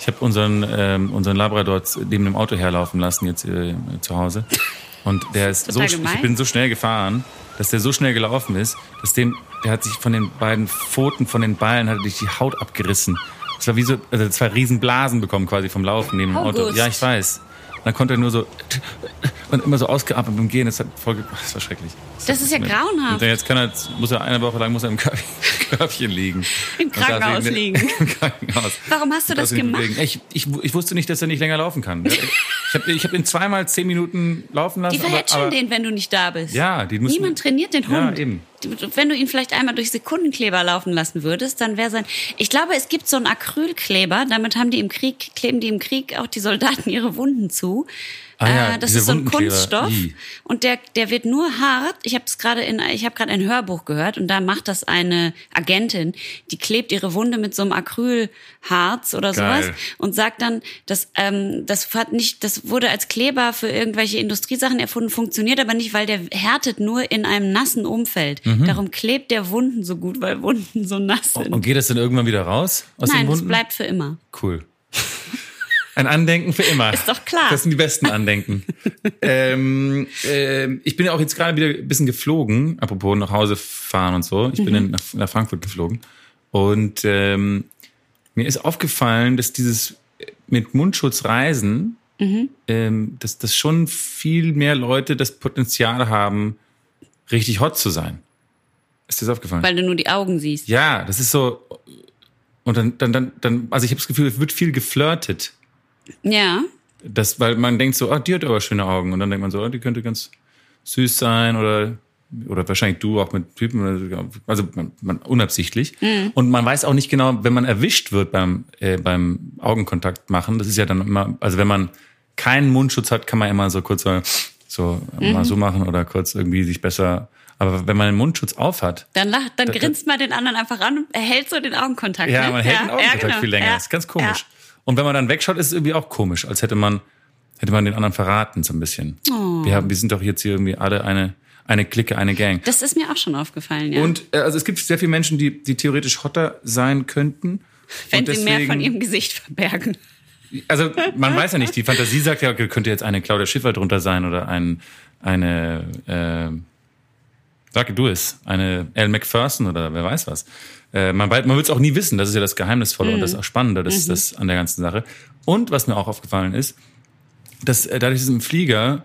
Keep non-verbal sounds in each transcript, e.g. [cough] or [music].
Ich habe unseren, ähm, unseren Labrador neben dem Auto herlaufen lassen jetzt äh, zu Hause. Und der ist so, Total sch- gemein. ich bin so schnell gefahren, dass der so schnell gelaufen ist, dass dem, der hat sich von den beiden Pfoten, von den Ballen, hat er sich die Haut abgerissen. Das war wie so, also zwei riesen Blasen bekommen quasi vom Laufen neben dem Auto. August. Ja, ich weiß. Und dann konnte er nur so und immer so ausgeatmet beim Gehen. Das, hat voll, das war schrecklich. Das ist ja grauenhaft. jetzt kann er, muss er eine Woche lang muss er im Körbchen, [laughs] liegen. Im Krankenhaus ihn- liegen. [laughs] Im Krankenhaus. Warum hast du das gemacht? Ich, ich, ich wusste nicht, dass er nicht länger laufen kann. Ich habe hab ihn zweimal zehn Minuten laufen lassen. Die aber, verhätscheln aber, den, wenn du nicht da bist. Ja, die müssen. Niemand trainiert den Ja, Hund. eben. Wenn du ihn vielleicht einmal durch Sekundenkleber laufen lassen würdest, dann wäre sein. Ich glaube, es gibt so einen Acrylkleber. Damit haben die im Krieg kleben die im Krieg auch die Soldaten ihre Wunden zu. Ah ja, Äh, das ist so ein. Kunststoff I. und der der wird nur hart. Ich habe es gerade in ich habe gerade ein Hörbuch gehört und da macht das eine Agentin, die klebt ihre Wunde mit so einem Acrylharz oder Geil. sowas und sagt dann, dass ähm, das hat nicht, das wurde als Kleber für irgendwelche Industriesachen erfunden, funktioniert aber nicht, weil der härtet nur in einem nassen Umfeld. Mhm. Darum klebt der Wunden so gut, weil Wunden so nass sind. Und geht das dann irgendwann wieder raus aus Nein, den das Wunden? bleibt für immer. Cool. [laughs] Ein Andenken für immer. Ist doch klar. Das sind die besten Andenken. [laughs] ähm, ähm, ich bin ja auch jetzt gerade wieder ein bisschen geflogen, apropos nach Hause fahren und so. Ich bin Mhm. nach, nach Frankfurt geflogen. Und ähm, mir ist aufgefallen, dass dieses mit Mundschutz reisen, Mhm. ähm, dass, dass schon viel mehr Leute das Potenzial haben, richtig hot zu sein. Ist dir das aufgefallen? Weil du nur die Augen siehst. Ja, das ist so. Und dann, dann, dann, dann also ich habe das Gefühl, es wird viel geflirtet. Ja. Das, weil man denkt so, ah, die hat aber schöne Augen. Und dann denkt man so, ah, die könnte ganz süß sein oder, oder wahrscheinlich du auch mit Typen. Also man, man, unabsichtlich. Und man weiß auch nicht genau, wenn man erwischt wird beim, äh, beim Augenkontakt machen, das ist ja dann immer, also wenn man keinen Mundschutz hat, kann man immer so kurz so, so mal so machen oder kurz irgendwie sich besser. Aber wenn man einen Mundschutz auf hat, Dann lacht, dann grinst man den anderen einfach an und erhält so den Augenkontakt. Ja, ne? man hält den Augenkontakt genau. viel länger. Ja, Das ist ganz komisch. Ja. Und wenn man dann wegschaut, ist es irgendwie auch komisch, als hätte man, hätte man den anderen verraten, so ein bisschen. Oh. Wir, haben, wir sind doch jetzt hier irgendwie alle eine, eine Clique, eine Gang. Das ist mir auch schon aufgefallen, ja. Und äh, also es gibt sehr viele Menschen, die, die theoretisch hotter sein könnten. Wenn sie mehr von ihrem Gesicht verbergen. Also man weiß ja nicht, die Fantasie sagt ja, okay, könnte jetzt eine Claudia Schiffer drunter sein oder ein, eine, äh, sag du es, eine Elle Macpherson oder wer weiß was. Äh, man man wird es auch nie wissen, das ist ja das Geheimnisvolle und das ist auch Spannende, das ist das an der ganzen Sache. Und was mir auch aufgefallen ist, dass äh, dadurch, dass im Flieger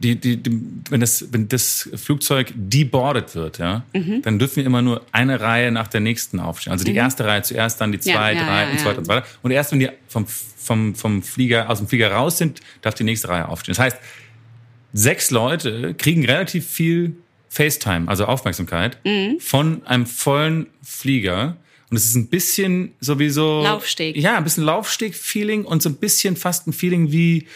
die, die, die, wenn, das, wenn das Flugzeug deboardet wird, ja, Mhm. dann dürfen wir immer nur eine Reihe nach der nächsten aufstehen. Also die erste Reihe zuerst, dann die Ja, zwei, ja, drei ja, und so ja. weiter und so weiter. Und erst wenn die vom, vom, vom Flieger, aus dem Flieger raus sind, darf die nächste Reihe aufstehen. Das heißt, sechs Leute kriegen relativ viel FaceTime, also Aufmerksamkeit, Mhm. von einem vollen Flieger. Und es ist ein bisschen sowieso. Laufsteg. Ja, ein bisschen Laufsteg-Feeling und so ein bisschen fast ein Feeling wie,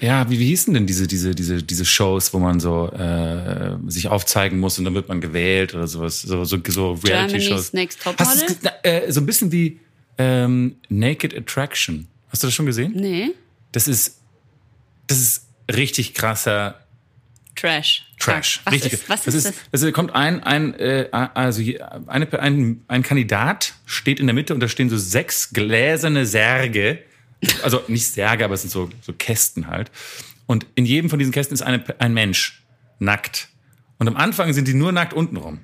ja, wie, wie hießen denn diese, diese, diese, diese Shows, wo man so äh, sich aufzeigen muss und dann wird man gewählt oder sowas, so, so, so Reality-Shows. Next Top Hast Model? ge- äh, so ein bisschen wie ähm, Naked Attraction. Hast du das schon gesehen? Nee. Das ist, das ist richtig krasser Trash. Trash. Was richtig. ist, was das ist ist, das? das kommt ein, ein, äh, also eine, ein, ein Kandidat steht in der Mitte und da stehen so sechs gläserne Särge. Also nicht Särge, aber es sind so, so Kästen halt. Und in jedem von diesen Kästen ist eine, ein Mensch nackt. Und am Anfang sind die nur nackt untenrum.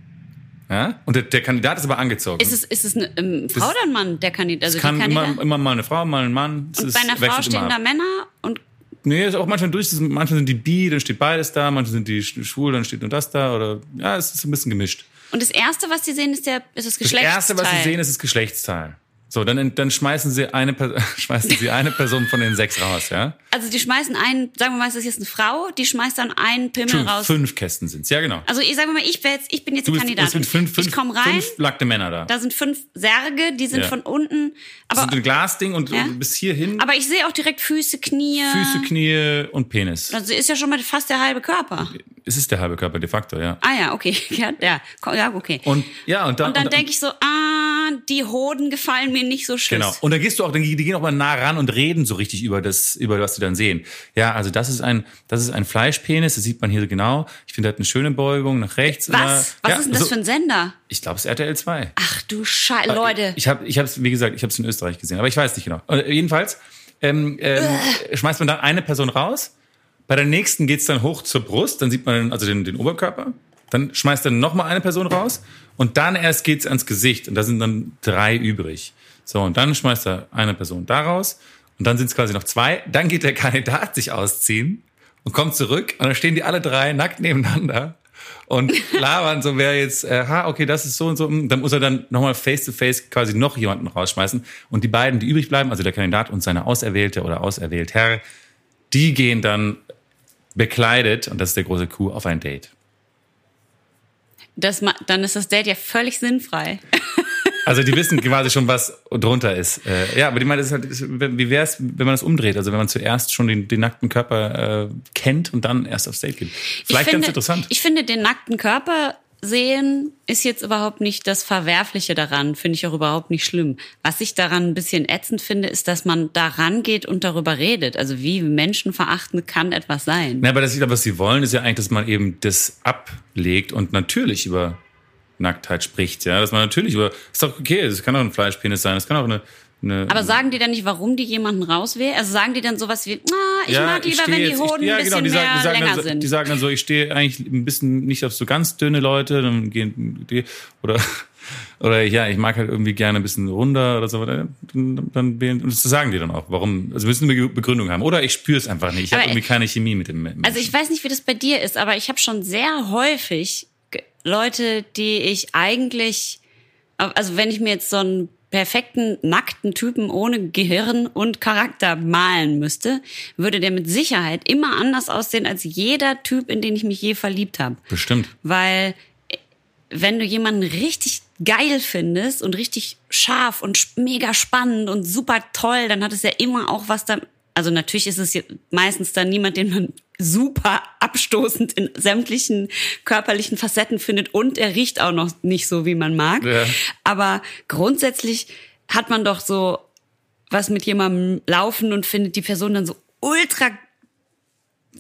Ja? Und der, der Kandidat ist aber angezogen. Ist es, ist es eine ähm, Frau oder ein Mann, der Kandidat? Also es kann die immer, Kandidat? immer mal eine Frau, mal ein Mann. Es und bei einer Frau stehen da. Männer und Nee, ist auch manchmal durch. das Manchmal sind die bi, dann steht beides da. Manchmal sind die sch- schwul, dann steht nur das da. Oder ja, es ist ein bisschen gemischt. Und das erste, was sie sehen, ist der ist das Das Geschlechtsteil. erste, was sie sehen, ist das Geschlechtsteil. So, dann, dann schmeißen sie eine, [laughs] schmeißen sie eine Person von den sechs raus, ja? Also die schmeißen einen, sagen wir mal, es ist jetzt eine Frau, die schmeißt dann einen Pimmel Fünf, raus. fünf Kästen sind's, ja genau. Also ich sage mal, ich, wär jetzt, ich bin jetzt Du bist, es Kandidatin. sind fünf, fünf, ich komme rein, fünf nackte Männer da. da sind fünf Särge, die sind Ja. von unten, Das aber, sind ein Glasding und Ja. bis hierhin aber ich sehe auch direkt Füße, Knie. Füße, Knie und Penis. Also ist ja schon mal fast der halbe Körper. Es ist der halbe Körper de facto, ja. Ah ja, okay. [laughs] Ja, ja, okay. Und ja, und dann, Und dann und- denke ich so, ah, die Hoden gefallen mir nicht so schön. Genau. Und dann gehst du auch, dann, die gehen auch mal nah ran und reden so richtig über das, über was sie dann sehen. Ja, also das ist ein, das ist ein Fleischpenis, das sieht man hier genau. Ich finde, er hat eine schöne Beugung nach rechts. Was? Immer. Was ja, ist denn das so, für ein Sender? Ich glaube, es ist RTL 2. Ach du Scheiße, Leute. Ich habe, ich habe wie gesagt, ich habe es in Österreich gesehen, aber ich weiß nicht genau. Äh, jedenfalls ähm, ähm, schmeißt man dann eine Person raus. Bei der nächsten geht's dann hoch zur Brust, dann sieht man also den, den Oberkörper. Dann schmeißt dann noch mal eine Person raus und dann erst geht's ans Gesicht und da sind dann drei übrig. So und dann schmeißt er eine Person da raus und dann sind es quasi noch zwei. Dann geht der Kandidat sich ausziehen und kommt zurück und dann stehen die alle drei nackt nebeneinander und [laughs] labern so, wer jetzt, äh, ha, okay, das ist so und so. Dann muss er dann nochmal face-to-face quasi noch jemanden rausschmeißen. Und die beiden, die übrig bleiben, also der Kandidat und seine Auserwählte oder Auserwählter, die gehen dann bekleidet, und das ist der große Coup, auf ein Date. Das, dann ist das Date ja völlig sinnfrei. [laughs] Also die wissen quasi schon, was drunter ist. Äh, ja, aber die meinen, halt, wie wäre es, wenn man das umdreht? Also wenn man zuerst schon den, den nackten Körper äh, kennt und dann erst aufs Date geht. Vielleicht ich finde, ganz interessant. Ich finde, den nackten Körper sehen ist jetzt überhaupt nicht das Verwerfliche daran, finde ich auch überhaupt nicht schlimm. Was ich daran ein bisschen ätzend finde, ist, dass man daran geht und darüber redet. Also wie menschenverachtend kann etwas sein? Ja, aber das, glaube, was sie wollen, ist ja eigentlich, dass man eben das ablegt und natürlich über Nacktheit spricht. Ja, dass man natürlich über, ist doch okay, es kann auch ein Fleischpenis sein, es kann auch eine, eine Aber sagen die dann nicht, warum die jemanden rauswählen? Also sagen die dann sowas wie, ah, ich mag lieber, wenn stehe die jetzt- Hoden ich, ja, ein genau, bisschen die sagen, mehr die sagen länger dann so, sind. Die sagen dann so, ich stehe eigentlich ein bisschen nicht auf so ganz dünne Leute, dann gehen die, oder, [laughs] oder ja, ich mag halt irgendwie gerne ein bisschen runder oder so. Dann, dann, wählen- und das sagen die dann auch, warum, also müssen eine Begründung haben. Oder ich spüre es einfach nicht. Ich habe irgendwie keine Chemie mit dem Menschen. Also ich weiß nicht, wie das bei dir ist, aber ich habe schon sehr häufig Leute, die ich eigentlich, also wenn ich mir jetzt so einen perfekten, nackten Typen ohne Gehirn und Charakter malen müsste, würde der mit Sicherheit immer anders aussehen als jeder Typ, in den ich mich je verliebt habe. Bestimmt. Weil äh, wenn du jemanden richtig geil findest und richtig scharf und mega spannend und super toll, dann hat es ja immer auch was da. Also natürlich ist es meistens dann niemand, den man super abstoßend in sämtlichen körperlichen Facetten findet und er riecht auch noch nicht so, wie man mag. Ja. Aber grundsätzlich hat man doch so was mit jemandem laufen und findet die Person dann so ultra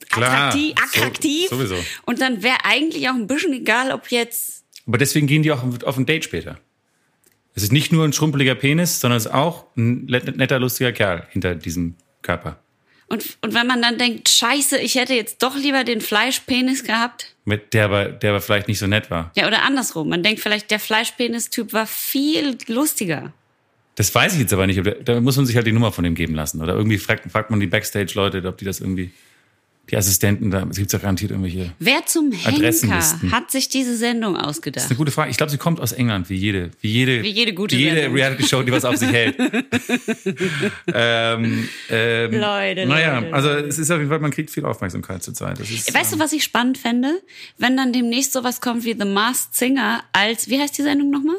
Klar, attraktiv, so- attraktiv. sowieso. Und dann wäre eigentlich auch ein bisschen egal, ob jetzt. Aber deswegen gehen die auch auf ein Date später. Es ist nicht nur ein schrumpeliger Penis, sondern es ist auch ein netter, lustiger Kerl hinter diesem Körper. Und, und wenn man dann denkt, scheiße, ich hätte jetzt doch lieber den Fleischpenis gehabt. Mit der aber, der aber vielleicht nicht so nett war. Ja, oder andersrum. Man denkt vielleicht, der Fleischpenis-Typ war viel lustiger. Das weiß ich jetzt aber nicht. Da muss man sich halt die Nummer von dem geben lassen. Oder irgendwie fragt, fragt man die Backstage-Leute, ob die das irgendwie, die Assistenten, da es gibt ja garantiert irgendwelche. Wer zum Henker hat sich diese Sendung Das ausgedacht? ist eine gute Frage. Ich glaube, sie kommt aus England, wie jede, wie jede, Wie jede gute wie jede. Reality-Show, die was auf sich hält. [laughs] ähm, ähm, Leute, Naja, Leute, also es ist auf jeden Fall, man kriegt viel Aufmerksamkeit zurzeit. Das ist, Weißt du, was ich spannend fände? Wenn dann demnächst sowas kommt wie The Masked Singer als, wie heißt die Sendung nochmal?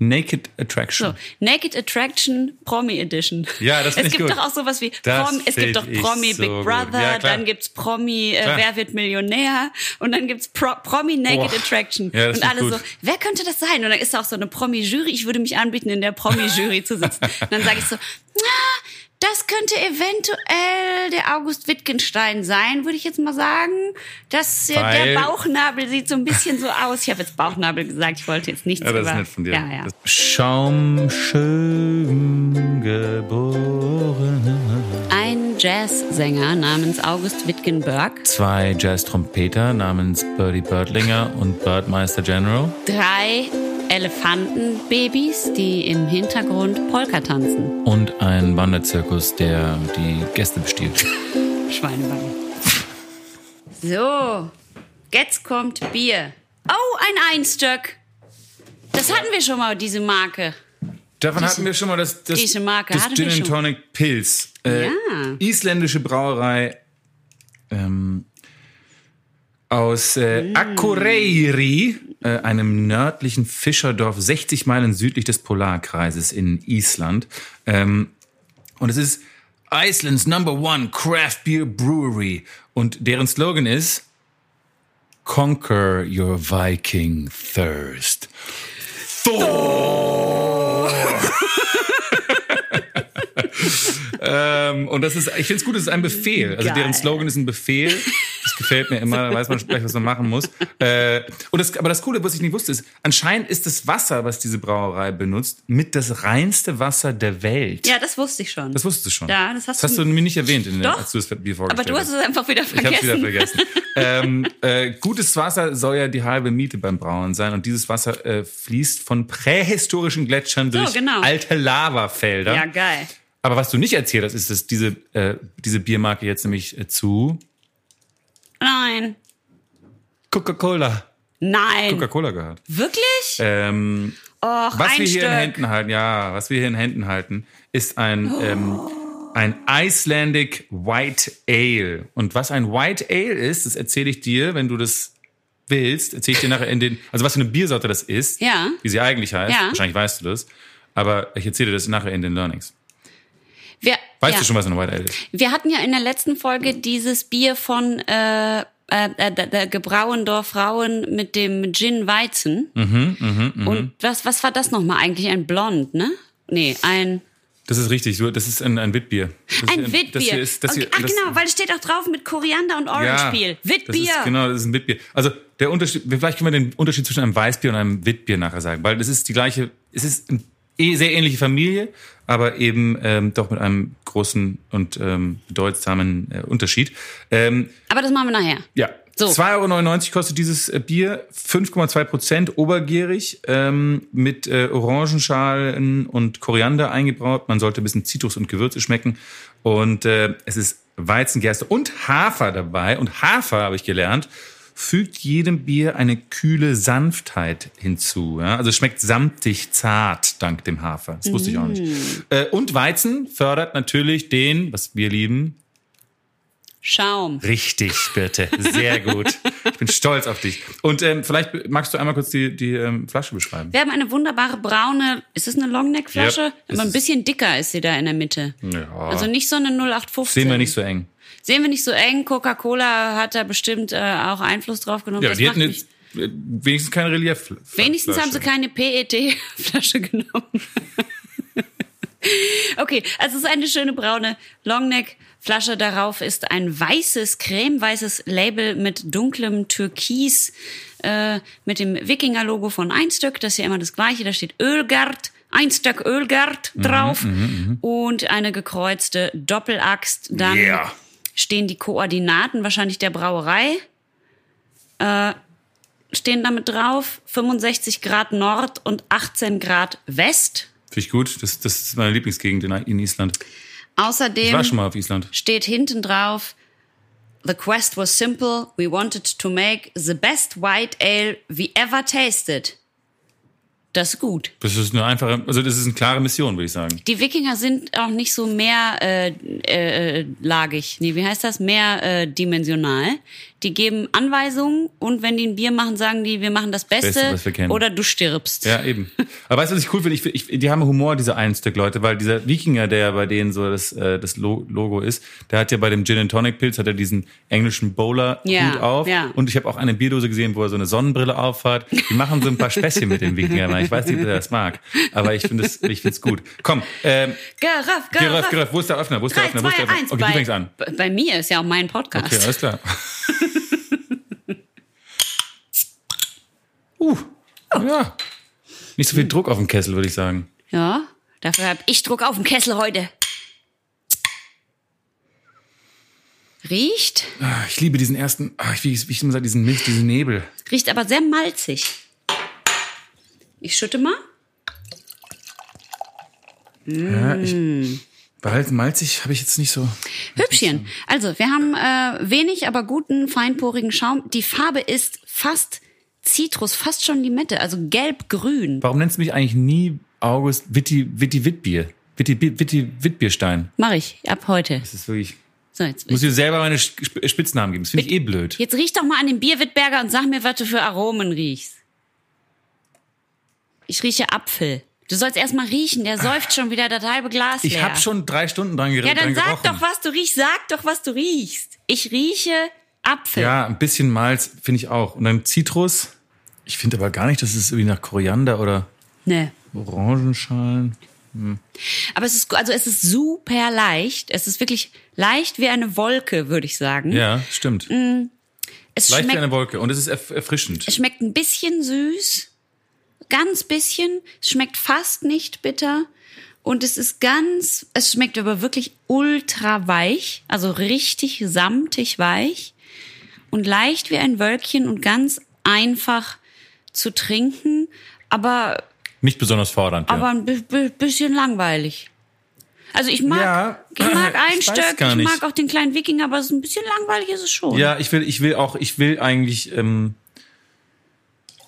Naked Attraction. So, Naked Attraction Promi Edition. Ja, das find Es gibt gut. doch auch sowas wie Das Prom, es gibt doch Promi Big gut. Brother, Ja, dann gibt's Promi äh. Wer wird Millionär und dann gibt's Pro, Promi Naked Boah. Attraction Ja, und alle ich so, gut. wer könnte das sein? Und dann ist da auch so eine Promi Jury, ich würde mich anbieten in der Promi Jury zu sitzen. Und [laughs] dann sage ich so, na, das könnte eventuell der August Wittgenstein sein, würde ich jetzt mal sagen. Das, äh, Weil- der Bauchnabel sieht so ein bisschen so aus. Ich habe jetzt Bauchnabel gesagt, ich wollte jetzt nichts Ja, das über. ist nett von dir. Ja, ja. Das Schaumschön geboren. Ein Jazzsänger namens August Wittgenberg, Zwei Jazz-Trompeter namens Birdie Birdlinger und Birdmeister General. drei Elefantenbabys, die im Hintergrund Polka tanzen. Und ein Wanderzirkus, der die Gäste bestiehlt. [laughs] Schweinebein. So, jetzt kommt Bier. Oh, ein Einstöck. Das hatten wir schon mal, diese Marke. Davon hatten wir schon mal das, das, diese Marke das Gin and. Tonic Pilz. Äh, Ja. Isländische Brauerei ähm, aus äh, Mm. Akureyri, äh, einem nördlichen Fischerdorf 60 Meilen südlich des Polarkreises in Island. Ähm, und es ist Iceland's Number One Craft Beer Brewery. Und deren Slogan ist Conquer your Viking thirst. Thor! Ähm, und das ist, ich finde es gut, es ist ein Befehl. Also Geil. deren Slogan ist ein Befehl. Das gefällt mir immer, da weiß man gleich, was man machen muss. Äh, und das, aber das Coole, was ich nicht wusste, ist, anscheinend ist das Wasser, was diese Brauerei benutzt, mit das reinste Wasser der Welt. Ja, das wusste ich schon. Das wusstest du schon. Ja, das hast hast du- mir nicht erwähnt, in der, Doch. als du das Bier aber vorgestellt du hast es einfach wieder Ich hab's vergessen. wieder vergessen. ähm, äh, gutes Wasser soll ja die halbe Miete beim Brauen sein und dieses Wasser äh, fließt von prähistorischen Gletschern durch genau. alte Lavafelder. Ja, geil. Aber was du nicht erzählt hast, ist, dass diese, äh, diese Biermarke jetzt nämlich äh, zu Nein. Coca-Cola. Nein. Coca-Cola gehört. Wirklich? Ähm, Och, was wir hier in Stück. Händen halten, ja, was wir hier in Händen halten, ist ein, ähm, ein Icelandic White Ale. Und was ein White Ale ist, das erzähle ich dir, wenn du das willst, erzähle ich dir nachher in den, also was für eine Biersorte das ist, Ja. wie sie eigentlich heißt, Ja. wahrscheinlich weißt du das, aber ich erzähle dir das nachher in den Learnings. Wir, Weißt ja. du schon, was ein White Ale ist? Wir hatten ja in der letzten Folge dieses Bier von äh, äh, äh, Gebrauendorf Frauen mit dem Gin Weizen. Mhm, Und was, was war das nochmal eigentlich? Ein Blond, ne? Nee, ein, Das ist richtig, so, das ist ein, ein Witbier. Das ein Witbier. Das hier ist, das okay, hier, ach das, genau, weil es steht auch drauf mit Koriander und Orange-Peel. Das Witbier. ist, genau, das ist ein Witbier. Also der Unterschied, vielleicht können wir den Unterschied zwischen einem Weißbier und einem Witbier nachher sagen, weil das ist die gleiche, es ist eine eh sehr ähnliche Familie, aber eben ähm, doch mit einem großen und ähm, bedeutsamen äh, Unterschied. Ähm, Aber das machen wir nachher. ja. So. 2,99 Euro kostet dieses äh, Bier, 5,2 Prozent, obergärig, ähm, mit äh, Orangenschalen und Koriander eingebraut. Man sollte ein bisschen Zitrus und Gewürze schmecken. Und äh, es ist Weizengerste und Hafer dabei. Und Hafer, habe ich gelernt, fügt jedem Bier eine kühle Sanftheit hinzu. Ja? Also es schmeckt samtig zart dank dem Hafer. Das wusste ich auch nicht. Äh, und Weizen fördert natürlich den, was wir lieben, Schaum. Richtig, Birte. Sehr gut. Ich bin stolz auf dich. Und ähm, vielleicht magst du einmal kurz die, die ähm, Flasche beschreiben. Wir haben eine wunderbare braune, ist das eine Longneck-Flasche? Yep, Aber ein bisschen dicker ist sie da in der Mitte. Ja. Also nicht so eine 0815. Sehen wir nicht so eng. Sehen wir nicht so eng. Coca-Cola hat da bestimmt äh, auch Einfluss drauf genommen. Ja, Das die hätten jetzt äh, wenigstens kein Relief. Wenigstens haben sie keine PET-Flasche [laughs] genommen. [laughs] okay, also es ist eine schöne braune Longneck-Flasche. Darauf ist ein weißes, cremeweißes Label mit dunklem Türkis äh, mit dem Wikinger-Logo von Einstück. Das ist ja immer das gleiche. Da steht Ölgard. Ein Stück Ölgard Mhm, drauf und eine gekreuzte Doppelaxt. Dann Yeah. Stehen die Koordinaten wahrscheinlich der Brauerei stehen damit drauf. 65 Grad Nord und 18 Grad West. Finde ich gut. Das, das ist meine Lieblingsgegend in, in Island. Ich Außerdem war schon mal auf Island. steht hinten drauf, The quest was simple. We wanted to make the best white ale we ever tasted. Das ist gut. Das ist eine einfache, also das ist eine klare Mission, würde ich sagen. Die Wikinger sind auch nicht so mehr äh, äh, lagig. Nee, wie heißt das? Mehr äh, dimensional. Die geben Anweisungen und wenn die ein Bier machen, sagen die, wir machen das Beste, Beste, was wir kennen. oder du stirbst. Ja, eben. Aber weißt du, was ich cool finde? Ich, ich, die haben Humor, diese ein Stück Leute, weil dieser Wikinger, der ja bei denen so das, äh, das Lo- Logo ist, der hat ja bei dem Gin and Tonic Pilz hat er diesen englischen Bowler-Hut Ja, auf. ja. Und ich habe auch eine Bierdose gesehen, wo er so eine Sonnenbrille aufhat. Die machen so ein paar Späßchen mit dem Wikinger. Ich weiß nicht, ob er das mag. Aber ich finde es ich find's gut. Komm, ähm, Geraff, Geraff. Geröff, wo ist der Öffner? Wo ist der 3, Öffner? Wo 2, ist der Öffner? 1. Okay, du bei, fängst an. bei- bei mir ist ja auch mein Podcast. Okay, alles klar. [laughs] uh, ja. Nicht so viel Druck auf dem Kessel, würde ich sagen. Ja, dafür habe ich Druck auf dem Kessel heute. Riecht, Ah, Ich liebe diesen ersten, ah, wie ich wie ich immer sage, diesen Milch, diesen Nebel. riecht aber sehr malzig. Ich schütte mal. Ja, ich, behalten malzig habe ich jetzt nicht so. Hübschen. Also, wir haben äh, wenig, aber guten, feinporigen Schaum. Die Farbe ist fast Zitrus, fast schon Limette, also gelb-grün. Warum nennst du mich eigentlich nie August Witti, Witti Wittbier? Witti, Witti Wittbierstein. Mach ich ab heute. Das ist wirklich. So, jetzt, Ich muss dir selber meine Sp- Spitznamen geben. Das finde ich eh blöd. jetzt riech doch mal an den Bierwittberger und sag mir, was du für Aromen riechst. Ich rieche Apfel. Du sollst erst mal riechen, der säuft schon wieder das halbe Glas Ich leer. habe schon drei Stunden dran, ger Ja, dann sag gerochen. doch, was du riechst. Sag doch, was du riechst. Ich rieche Apfel. Ja, ein bisschen Malz finde ich auch. Und dann Zitrus. Ich finde aber gar nicht, dass es irgendwie nach Koriander oder Ne. Orangenschalen. Aber es ist, also es ist super leicht. Es ist wirklich leicht wie eine Wolke, würde ich sagen. Ja, stimmt. Es Leicht wie schmeckt, eine Wolke und es ist erf erfrischend. es schmeckt ein bisschen süß, ganz bisschen. Es schmeckt fast nicht bitter. Und es ist ganz, es schmeckt aber wirklich ultra weich, also richtig samtig weich und leicht wie ein Wölkchen und ganz einfach zu trinken, aber Nicht besonders fordernd. aber ja. ein bi- bi- bisschen langweilig. Also ich mag, Ja, ich mag ein ich ich mag auch den kleinen Wikinger, aber es ist ein bisschen langweilig ist es schon. Ja, ich will, ich will auch, ich will eigentlich, ähm,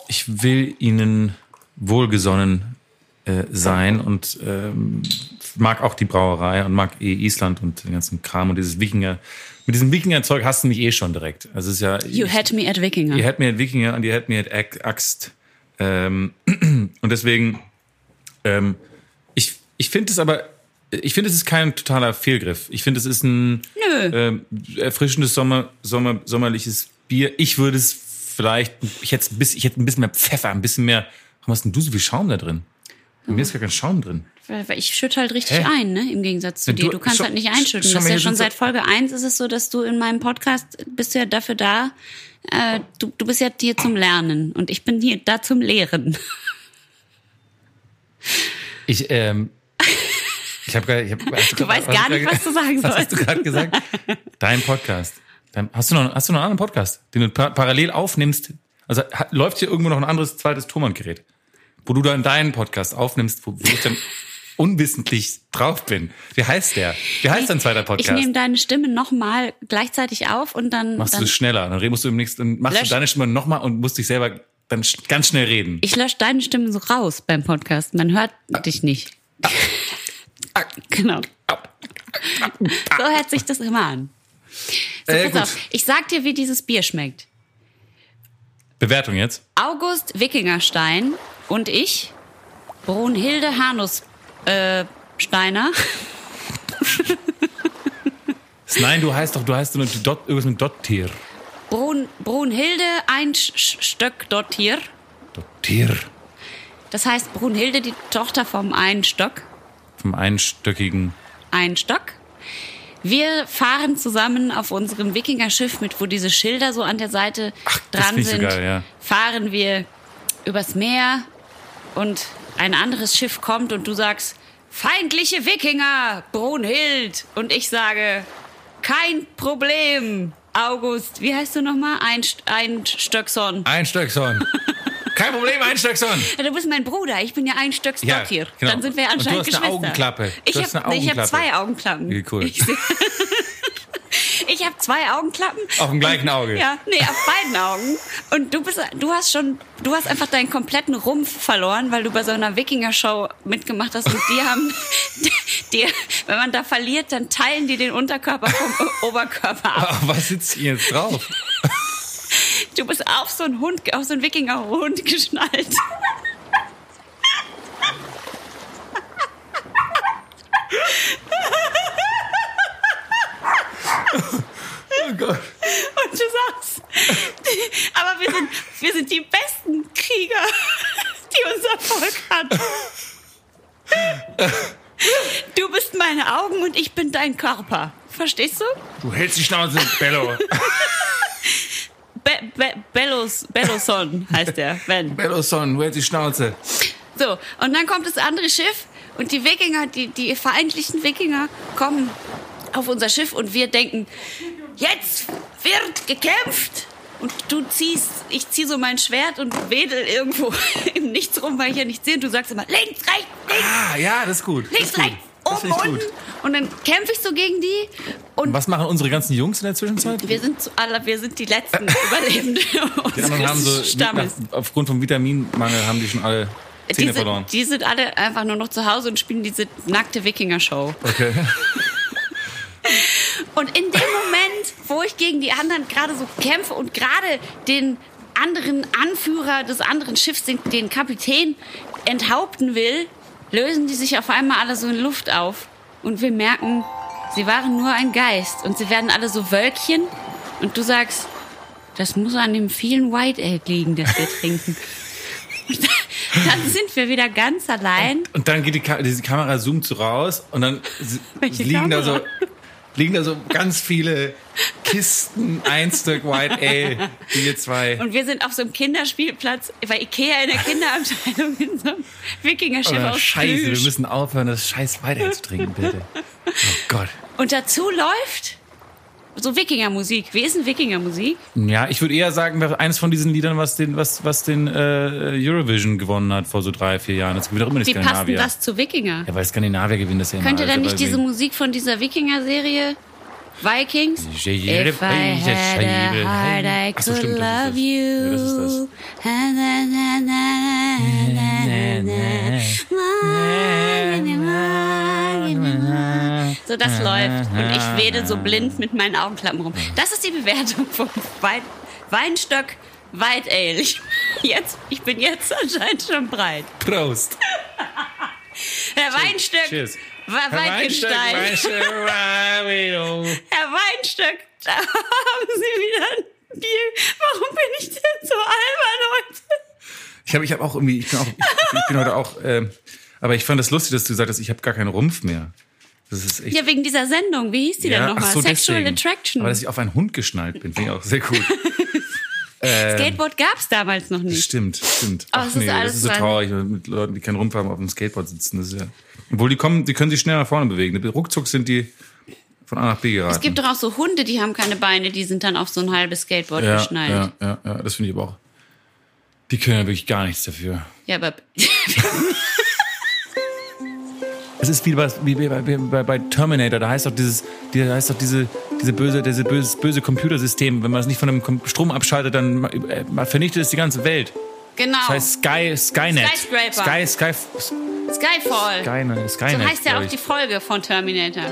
ich will ihnen wohlgesonnen äh, sein und ähm, mag auch die Brauerei und mag eh Island und den ganzen Kram und dieses Wikinger. Mit diesem Wikinger-Zeug hast du mich eh schon direkt. Also es ist ja. You had me at Wikinger. Ihr hättet mir at Wikinger und ihr hättet mir at Ax- Axt. Ähm, [clears throat] und deswegen, ähm, ich, ich finde es aber, ich finde, es ist kein totaler Fehlgriff. Ich finde, es ist ein ähm, erfrischendes Sommer, Sommer, sommerliches Bier. Ich würde es vielleicht, ich hätte, ein bisschen, ich hätte ein bisschen mehr Pfeffer, ein bisschen mehr. Warum hast denn du so viel Schaum da drin? Bei mir ist gar kein Schaum drin. Weil ich schütte halt richtig Hä? ein, ne? Im Gegensatz zu Ja, dir. du- Du kannst halt nicht einschütten. Das ist ja schon seit Folge 1 ist es so, dass du in meinem Podcast bist du ja dafür da, äh, du, du bist ja hier zum Lernen und ich bin hier da zum Lehren. Ich, ähm, ich habe ich hab, Du weißt gar nicht, was du [laughs] sagen Was hast du sollst. gerade gesagt? Dein Podcast. Dein, hast, du noch, hast du noch einen anderen Podcast, den du pa parallel aufnimmst? Also ha, läuft hier irgendwo noch ein anderes zweites Thomann-Gerät, wo du dann deinen Podcast aufnimmst, wo, wo ich dann [laughs] unwissentlich drauf bin. Wie heißt der? Wie heißt dein zweiter Ich Podcast? nehme deine Stimme nochmal gleichzeitig auf und dann, machst du dann das schneller. Dann musst du im nächsten, machst Lösch- du deine Stimme nochmal und musst dich selber dann ganz schnell reden. ich lösche deine Stimme so raus beim Podcast. Man hört dich nicht. genau. So hört sich das immer an. So, Äh, pass gut. auf. Ich sag dir, wie dieses Bier schmeckt. Bewertung jetzt? August Wikingerstein und ich, Brunhilde Hanus äh, Steiner, [laughs] Nein, du heißt doch, du heißt nur Dot, irgendwas mit Dottier. Brun, Brunhilde ein Stöck dort hier. Dottier. Das heißt Brunhilde, die Tochter vom einen Stock. Vom einstöckigen. Ein Stock. Wir fahren zusammen auf unserem Wikingerschiff mit, wo diese Schilder so an der Seite Ach, dran ich so sind. geil, ja. Fahren wir übers Meer und ein anderes Schiff kommt und du sagst, feindliche Wikinger, Brunhild. Und ich sage, kein Problem, August. Wie heißt du nochmal? Ein, ein Stöckson. Ein Stöckson. [laughs] Kein Problem, ein Stöckson. Ja, du bist mein Bruder, ich bin ja ein Stock Ja, hier. genau. Dann sind wir Und du anscheinend hast eine Geschwister. Augenklappe. Du Ich habe hab zwei Augenklappen. Wie cool. [laughs] Ich, seh- ich habe zwei Augenklappen. Auf dem gleichen Auge. Ja, nee, auf beiden Augen. Und du bist, du hast schon, du hast einfach deinen kompletten Rumpf verloren, weil du bei so einer Wikinger-Show mitgemacht hast und die haben, [laughs] die, wenn man da verliert, dann teilen die den Unterkörper vom Oberkörper ab. Was sitzt hier jetzt drauf? Du bist auf so einen Hund, auf so einen Wikinger-Hund geschnallt. [laughs] Oh Gott. Und du sagst, aber wir sind, wir sind die besten Krieger, die unser Volk hat. Du bist meine Augen und ich bin dein Körper. Verstehst du? Du hältst die Schnauze, Bello. Be Be Bellos, Belloson heißt der, wenn. Belloson, du hältst die Schnauze. So, und dann kommt das andere Schiff und die Wikinger, die, die feindlichen Wikinger kommen auf unser Schiff und wir denken, jetzt wird gekämpft. Und du ziehst, ich zieh so mein Schwert und wedel irgendwo [laughs] im Nichts rum, weil ich ja nicht sehe. Und du sagst immer, links, rechts, links, Ah, ja, das ist gut. Links, ist gut. rechts, oben, ich unten. Und dann kämpfe ich so gegen die und Was machen unsere ganzen Jungs in der Zwischenzeit? wir sind zu aller, wir sind die letzten [laughs] Überlebenden Die anderen haben so, Stammes. nach, aufgrund vom Vitaminmangel haben die schon alle Zähne Die verloren. sind, die sind alle einfach nur noch zu Hause und spielen diese nackte Wikinger-Show. Okay. [laughs] Und in dem Moment, wo ich gegen die anderen gerade so kämpfe und gerade den anderen Anführer des anderen Schiffs, den, den Kapitän, enthaupten will, lösen die sich auf einmal alle so in Luft auf. Und wir merken, sie waren nur ein Geist. Und sie werden alle so Wölkchen. Und du sagst, das muss an dem vielen White Ale liegen, das wir trinken. Dann sind wir wieder ganz allein. Und dann geht die, Ka diese Kamera zoomt so raus und dann liegen da so Kamera? Liegen da so ganz viele Kisten, ein Stück White Ale, die wir zwei. Und wir sind auf so einem Kinderspielplatz bei Ikea in der Kinderabteilung in so einem Wikingerschiff Oh, aus Scheiße, wir Plüsch. müssen aufhören, das scheiß White Ale zu trinken, bitte. Oh Gott. Und dazu läuft so Wikingermusik. Wie ist denn Wikingermusik? Ja, ich würde eher sagen, eines von diesen Liedern, was den, was, was den äh, Eurovision gewonnen hat vor so drei, vier Jahren. Das gewinnt auch immer die Wie passt denn Skandinavier. das zu Wikinger? Ja, weil Skandinavier gewinnen das ja immer. Könnte alles, dann nicht diese Musik von dieser Wikinger-Serie Vikings? If I had a heart, I Ach so, could stimmt, love das. Ja, das ist das. you. So, das läuft. Und ich wede so blind mit meinen Augenklappen rum. Das ist die Bewertung von Wein, Weinstock White Ale. Ich, jetzt, ich bin jetzt anscheinend schon breit. Prost. Herr Weinstock, Cheers. Weikenstein. Weinstein. Herr Weinstock, da haben Sie wieder ein Bier. Warum bin ich denn so albern heute? Ich habe ich hab auch irgendwie, ich bin, auch, ich, ich bin heute auch, ähm, aber ich fand das lustig, dass du gesagt hast, ich habe gar keinen Rumpf mehr. Das ist echt. Ja, wegen dieser Sendung. Wie hieß die denn nochmal? so, Sexual deswegen. Attraction. Aber dass ich auf einen Hund geschnallt bin, finde ich auch sehr cool. [laughs] Skateboard gab's damals noch nicht. Stimmt, stimmt. Aber Ach es ist nee, alles das ist so traurig, mit Leuten, die keinen Rumpf haben, auf dem Skateboard sitzen. Das ist ja, obwohl die kommen, die können sich schnell nach vorne bewegen. Ruckzuck sind die von A nach B geraten. Es gibt doch auch so Hunde, die haben keine Beine, die sind dann auf so ein halbes Skateboard ja, geschnallt. ja, ja, ja, das finde ich aber auch. Die können ja wirklich gar nichts dafür. Ja, aber [laughs] Es ist wie bei, wie bei, bei, bei Terminator, da heißt doch dieses, die, da heißt doch diese, diese böse, diese böse, böse Computersystem, wenn man es nicht von dem Kom- Strom abschaltet, dann äh, vernichtet es die ganze Welt. Genau. Das heißt Sky, Skynet. Skyscraper. Sky, Sky, Skyfall. Skynet, Skynet. so heißt ja auch ich. die Folge von Terminator.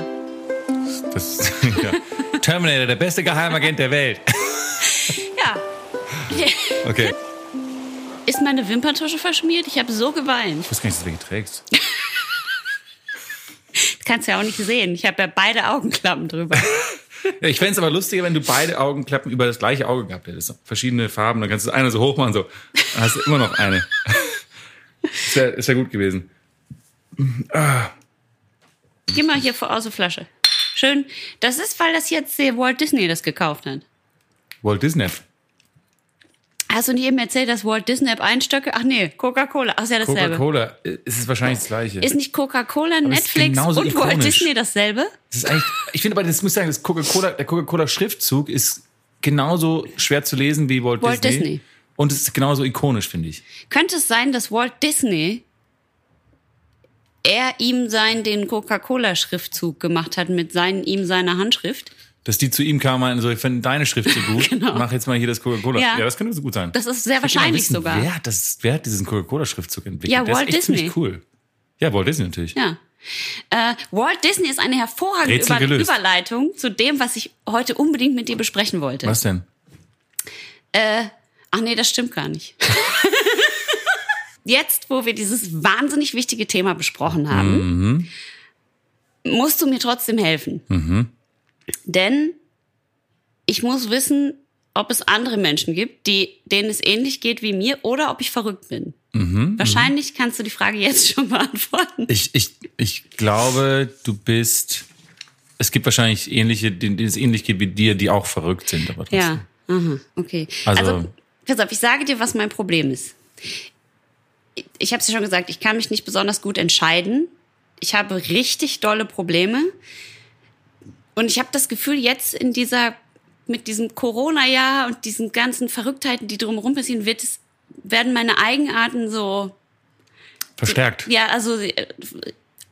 Das, [laughs] ja. Terminator, der beste Geheimagent der Welt. [laughs] Ja. [laughs] Okay. Ist meine Wimperntusche verschmiert? Ich habe so geweint. Ich wusste gar nicht, dass du welche trägst. Das kannst du ja auch nicht sehen. Ich habe ja beide Augenklappen drüber. Ja, ich fände es aber lustiger, wenn du beide Augenklappen über das gleiche Auge gehabt hättest. Verschiedene Farben, dann kannst du eine so hoch machen, so. Dann hast du immer noch eine. [laughs] Ist ja, ist ja gut gewesen. Geh mal hier vor aus der Flasche. Schön. Das ist, weil das jetzt der Walt Disney das gekauft hat. Walt Disney. Hast du nicht eben erzählt, dass Walt Disney Einstöcke? Ach nee, Coca-Cola. Ach, ist ja dasselbe. Coca-Cola äh, ist es wahrscheinlich das Gleiche. Ist nicht Coca-Cola, Netflix und Walt ikonisch. Disney dasselbe? Das ist eigentlich, ich finde aber, das muss ich sagen, das Coca-Cola, der Coca-Cola-Schriftzug ist genauso schwer zu lesen wie Walt, Walt Disney. Disney. Und es ist genauso ikonisch, finde ich. Könnte es sein, dass Walt Disney er ihm seinen den Coca-Cola-Schriftzug gemacht hat mit seinen ihm seiner Handschrift? Dass die zu ihm kamen und so, ich finde deine Schrift so gut, [laughs] mach jetzt mal hier das Coca-Cola. Genau. Ja. Ja. das könnte so gut sein. Das ist sehr Ich mal wahrscheinlich wissen, sogar. Wer hat, das, wer hat diesen Coca-Cola-Schriftzug entwickelt? Ja, Der Walt ist echt Disney. cool. Ja, Walt Disney natürlich. Ja. Äh, Walt Disney ist eine hervorragende Über gelöst. Überleitung zu dem, was ich heute unbedingt mit dir besprechen wollte. Was denn? Ach nee, das stimmt gar nicht. [laughs] Jetzt, wo wir dieses wahnsinnig wichtige Thema besprochen haben, musst du mir trotzdem helfen. Denn ich muss wissen, ob es andere Menschen gibt, die, denen es ähnlich geht wie mir oder ob ich verrückt bin. Wahrscheinlich kannst du die Frage jetzt [laughs] schon beantworten. Ich, ich, ich glaube, du bist. Es gibt wahrscheinlich ähnliche, denen denen es ähnlich geht wie dir, die auch verrückt sind, aber trotzdem. Ja, aha, okay. Also- Also, pass auf, ich sage dir, was mein Problem ist. Ich, ich habe es ja schon gesagt, ich kann mich nicht besonders gut entscheiden. Ich habe richtig dolle Probleme. Und ich habe das Gefühl, jetzt in dieser, mit diesem Corona-Jahr und diesen ganzen Verrücktheiten, die drumherum passieren, wird es, werden meine Eigenarten so Verstärkt. ja, also äh,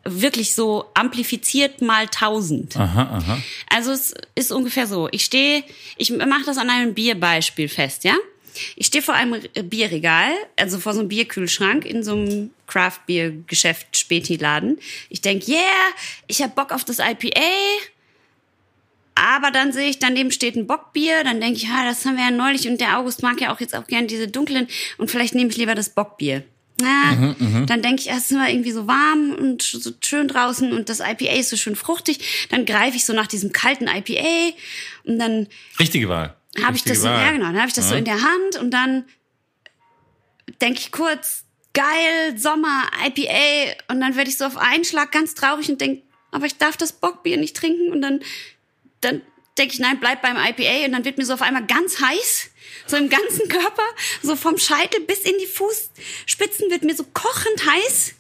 wirklich so amplifiziert mal tausend. Aha, aha. Also es ist ungefähr so. Ich stehe, ich mache das an einem Bierbeispiel fest, ja? Ich stehe vor einem Bierregal, also vor so einem Bierkühlschrank in so einem Craft-Bier-Geschäft, Späti-Laden. Ich denk, yeah, ich hab Bock auf das IPA. Aber dann sehe ich, daneben steht ein Bockbier. Dann denke ich, ja, das haben wir ja neulich. Und der August mag ja auch jetzt auch gern diese dunklen. Und vielleicht nehme ich lieber das Bockbier. Na, dann denke ich, es ist immer irgendwie so warm und so schön draußen und das IPA ist so schön fruchtig. Dann greife ich so nach diesem kalten IPA und dann Richtige Wahl. habe ich Richtige das so, ja genau, dann habe ich das so in der Hand und dann denke ich kurz, geil, Sommer, IPA. Und dann werde ich so auf einen Schlag ganz traurig und denk, aber ich darf das Bockbier nicht trinken. Und dann, dann denke ich, nein, bleib beim IPA. Und dann wird mir so auf einmal ganz heiß, so im ganzen [laughs] Körper, so vom Scheitel bis in die Fußspitzen wird mir so kochend heiß.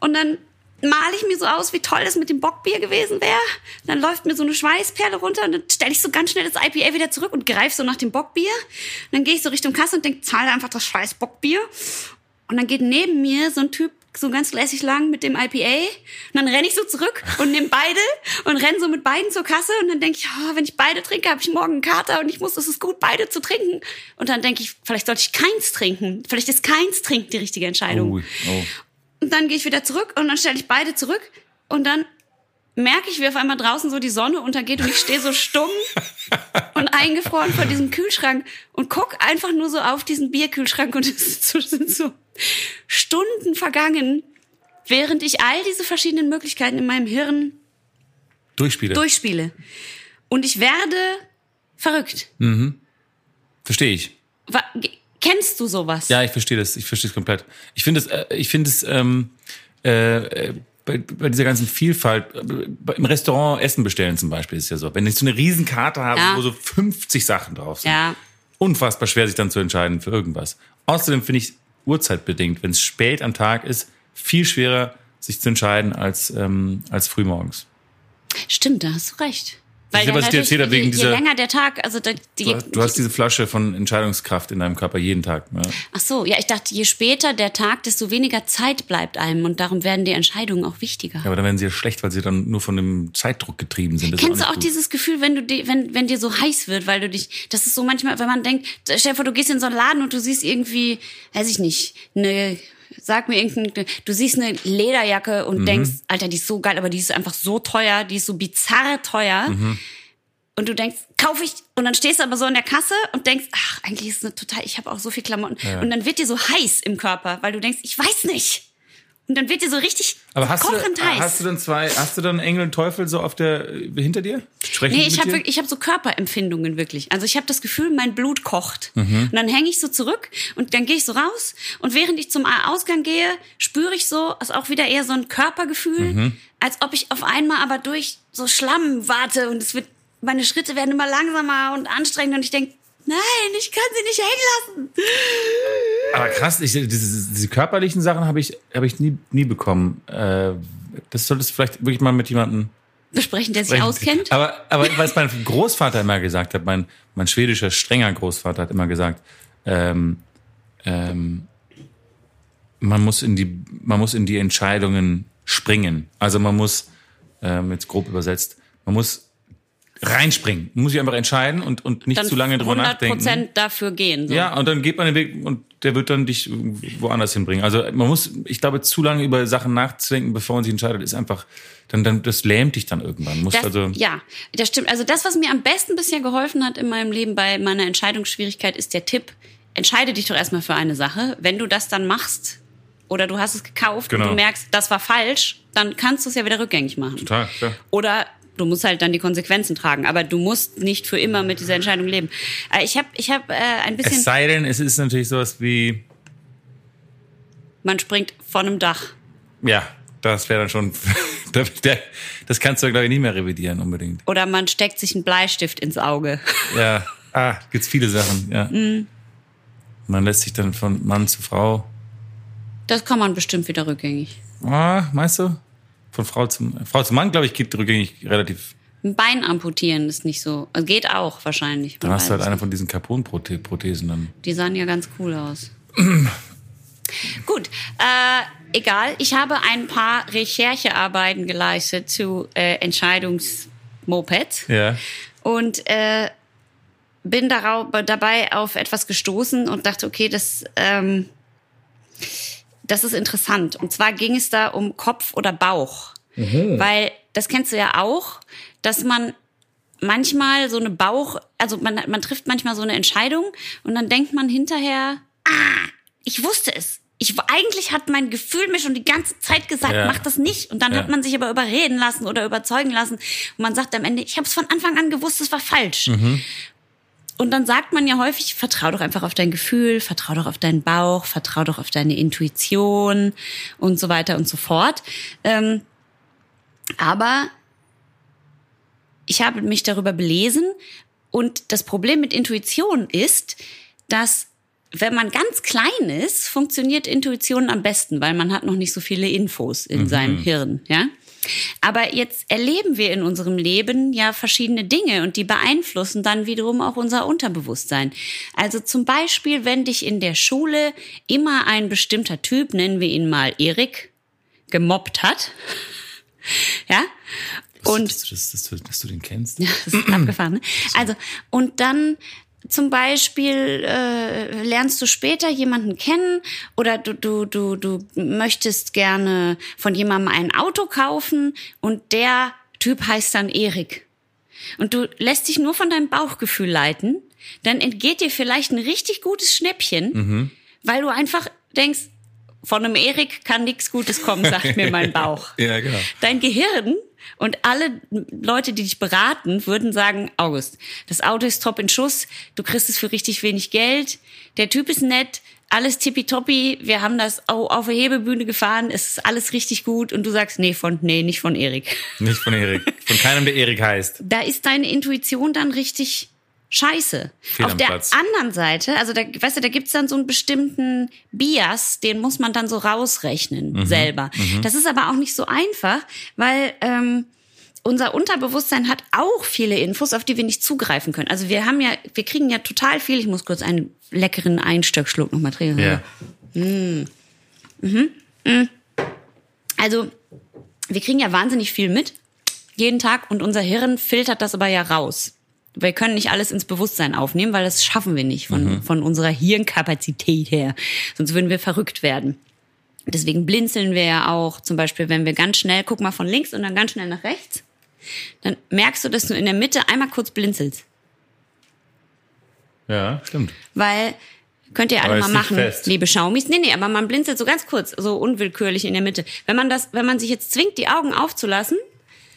Und dann male ich mir so aus, wie toll das mit dem Bockbier gewesen wäre. Dann läuft mir so eine Schweißperle runter und dann stelle ich so ganz schnell das IPA wieder zurück und greife so nach dem Bockbier. Und dann gehe ich so Richtung Kasse und denke, zahle einfach das scheiß Bockbier. Und dann geht neben mir so ein Typ so ganz lässig lang mit dem IPA. Und dann renne ich so zurück und nehme beide und renne so mit beiden zur Kasse. Und dann denke ich, oh, wenn ich beide trinke, habe ich morgen einen Kater und ich muss, es ist gut, beide zu trinken. Und dann denke ich, vielleicht sollte ich keins trinken. Vielleicht ist keins trinken die richtige Entscheidung. Oh, oh. Und dann gehe ich wieder zurück und dann stelle ich beide zurück und dann merke ich, wie auf einmal draußen so die Sonne untergeht und ich stehe so stumm [laughs] und eingefroren vor diesem Kühlschrank und guck einfach nur so auf diesen Bierkühlschrank und [laughs] es sind so Stunden vergangen, während ich all diese verschiedenen Möglichkeiten in meinem Hirn Durchspiele. durchspiele. Und ich werde verrückt. Verstehe ich. Wa- Kennst du sowas? Ja, ich verstehe das. Ich verstehe es komplett. Ich finde es, äh, ich finde es ähm, äh, äh, bei, bei dieser ganzen Vielfalt äh, im Restaurant Essen bestellen zum Beispiel ist ja so. Wenn ich so eine Riesenkarte habe, Ja. wo so 50 Sachen drauf sind, Ja. unfassbar schwer sich dann zu entscheiden für irgendwas. Außerdem finde ich Uhrzeitbedingt, wenn es spät am Tag ist, viel schwerer sich zu entscheiden als ähm, als frühmorgens. Stimmt, da hast du recht. Dann was ich dir erzählt habe, je, wegen je dieser- länger der Tag, also die, Du, hast- du hast diese Flasche von Entscheidungskraft in deinem Körper jeden Tag. Ja. Ach so, ja, ich dachte, je später der Tag, desto weniger Zeit bleibt einem und darum werden die Entscheidungen auch wichtiger. Ja, aber dann werden sie ja schlecht, weil sie dann nur von dem Zeitdruck getrieben sind. Das Kennst du nicht auch gut. dieses Gefühl, wenn du die, wenn, wenn dir so heiß wird, weil du dich, das ist so manchmal, wenn man denkt, stell dir vor, du gehst in so einen Laden und du siehst irgendwie, weiß ich nicht, eine, sag mir irgendein, du siehst eine Lederjacke Mhm. und denkst, Alter, die ist so geil, aber die ist einfach so teuer, die ist so bizarr teuer. Mhm. Und du denkst, kaufe ich, und dann stehst du aber so in der Kasse und denkst, ach, eigentlich ist es eine total, ich habe auch so viel Klamotten. Und dann wird dir so heiß im Körper, weil du denkst, ich weiß nicht. Und dann wird dir so richtig Aber hast du, kochend heiß. hast du dann zwei, hast du dann Engel und Teufel so auf der hinter dir? Sprechen Nee, ich habe ich habe so Körperempfindungen wirklich. Also ich habe das Gefühl, mein Blut kocht. Mhm. Und dann hänge ich so zurück und dann gehe ich so raus und während ich zum Ausgang gehe, spüre ich so, ist auch wieder eher so ein Körpergefühl, Mhm. als ob ich auf einmal aber durch so Schlamm warte und es wird meine Schritte werden immer langsamer und anstrengender und ich denk, nein, ich kann sie nicht hängen lassen. Aber krass, ich, diese, diese körperlichen Sachen habe ich, habe ich nie, nie bekommen. Äh, das solltest du vielleicht wirklich mal mit jemandem Besprechen, der sich auskennt. Aber, aber was mein Großvater immer gesagt hat, mein, mein schwedischer strenger Großvater hat immer gesagt, ähm, ähm, man muss in die, man muss in die Entscheidungen springen. Also man muss, ähm, jetzt grob übersetzt, man muss reinspringen. Muss sich einfach entscheiden und, und nicht Dann zu lange drüber 100 nachdenken. Prozent dafür gehen. So. Ja, und dann geht man den Weg und der wird dann dich woanders hinbringen. Also man muss, ich glaube, zu lange über Sachen nachzudenken, bevor man sich entscheidet, ist einfach, dann, dann das lähmt dich dann irgendwann. Muss Das, also, ja, das stimmt. Also das, was mir am besten bisher geholfen hat in meinem Leben bei meiner Entscheidungsschwierigkeit, ist der Tipp, entscheide dich doch erstmal für eine Sache. Wenn du das dann machst oder du hast es gekauft Genau. und du merkst, das war falsch, dann kannst du es ja wieder rückgängig machen. total, klar. Oder du musst halt dann die Konsequenzen tragen. Aber du musst nicht für immer mit dieser Entscheidung leben. Äh, Ich habe ich hab, äh, ein bisschen, Es sei denn, es ist natürlich sowas wie, man springt von einem Dach. ja, das wäre dann schon, [laughs] das kannst du, glaube ich, nicht mehr revidieren unbedingt. Oder man steckt sich einen Bleistift ins Auge. [laughs] Ja, ah, gibt's viele Sachen, ja. Mhm. Man lässt sich dann von Mann zu Frau, Das kann man bestimmt wieder rückgängig. ah, meinst du? Von Frau zum, Frau zum Mann, glaube ich, geht rückgängig relativ, Ein Bein amputieren ist nicht so. Also Geht auch wahrscheinlich. dann hast du halt eine von diesen Carbon-Prothesen dann. Die sahen ja ganz cool aus. [clears throat] Gut, äh, egal. Ich habe ein paar Recherchearbeiten geleistet zu äh, Entscheidungsmopeds Ja. und äh, bin darauf, dabei auf etwas gestoßen und dachte, okay, das, ähm, das ist interessant. Und zwar ging es da um Kopf oder Bauch. Weil das kennst du ja auch, dass man manchmal so eine Bauch, also man, man trifft manchmal so eine Entscheidung und dann denkt man hinterher, ah, ich wusste es. Ich, eigentlich hat mein Gefühl mir schon die ganze Zeit gesagt, Ja. mach das nicht. Und dann Ja. hat man sich aber überreden lassen oder überzeugen lassen. Und man sagt am Ende, ich habe es von Anfang an gewusst, es war falsch. Und dann sagt man ja häufig, vertrau doch einfach auf dein Gefühl, vertrau doch auf deinen Bauch, vertrau doch auf deine Intuition und so weiter und so fort. Ähm, aber ich habe mich darüber belesen und das Problem mit Intuition ist, dass wenn man ganz klein ist, funktioniert Intuition am besten, weil man hat noch nicht so viele Infos in mhm. seinem Hirn, ja? Aber jetzt erleben wir in unserem Leben ja verschiedene Dinge und die beeinflussen dann wiederum auch unser Unterbewusstsein. Also zum Beispiel, wenn dich in der Schule immer ein bestimmter Typ, nennen wir ihn mal Erik, gemobbt hat, [laughs] ja, und dass, dass, dass, dass, du den kennst. Ja, [laughs] das ist abgefahren. Ne? Also und dann zum Beispiel äh, lernst du später jemanden kennen oder du, du, du, du möchtest gerne von jemandem ein Auto kaufen und der Typ heißt dann Erik. Und du lässt dich nur von deinem Bauchgefühl leiten, dann entgeht dir vielleicht ein richtig gutes Schnäppchen, mhm. weil du einfach denkst, von einem Erik kann nichts Gutes kommen, sagt mir mein [laughs] Bauch. ja, genau. Dein Gehirn und alle Leute, die dich beraten, würden sagen, August, das Auto ist top in Schuss, du kriegst es für richtig wenig Geld, der Typ ist nett, alles tippitoppi, wir haben das auf der Hebebühne gefahren, es ist alles richtig gut und du sagst, nee, von, nee, nicht von Erik. Nicht von Erik. Von keinem, der Erik heißt. Da ist deine Intuition dann richtig scheiße. Fehl Auf der Platz. anderen Seite, also da, weißt du, da gibt's dann so einen bestimmten Bias, den muss man dann so rausrechnen mhm. selber. Mhm. Das ist aber auch nicht so einfach, weil ähm, unser Unterbewusstsein hat auch viele Infos, auf die wir nicht zugreifen können. Also wir haben ja, wir kriegen ja total viel. Ich muss kurz einen leckeren Einstöckschluck nochmal trinken. Ja. Mm. Mhm. Mm. Also wir kriegen ja wahnsinnig viel mit jeden Tag und unser Hirn filtert das aber ja raus wir können nicht alles ins Bewusstsein aufnehmen, weil das schaffen wir nicht von, mhm. von unserer Hirnkapazität her. Sonst würden wir verrückt werden. Deswegen blinzeln wir ja auch, zum Beispiel, wenn wir ganz schnell, guck mal von links und dann ganz schnell nach rechts, dann merkst du, dass du in der Mitte einmal kurz blinzelst. Ja, stimmt. Weil, könnt ihr alle mal machen, liebe Schaumis. Nee, nee, aber man blinzelt so ganz kurz, so unwillkürlich in der Mitte. Wenn man das, wenn man sich jetzt zwingt, die Augen aufzulassen,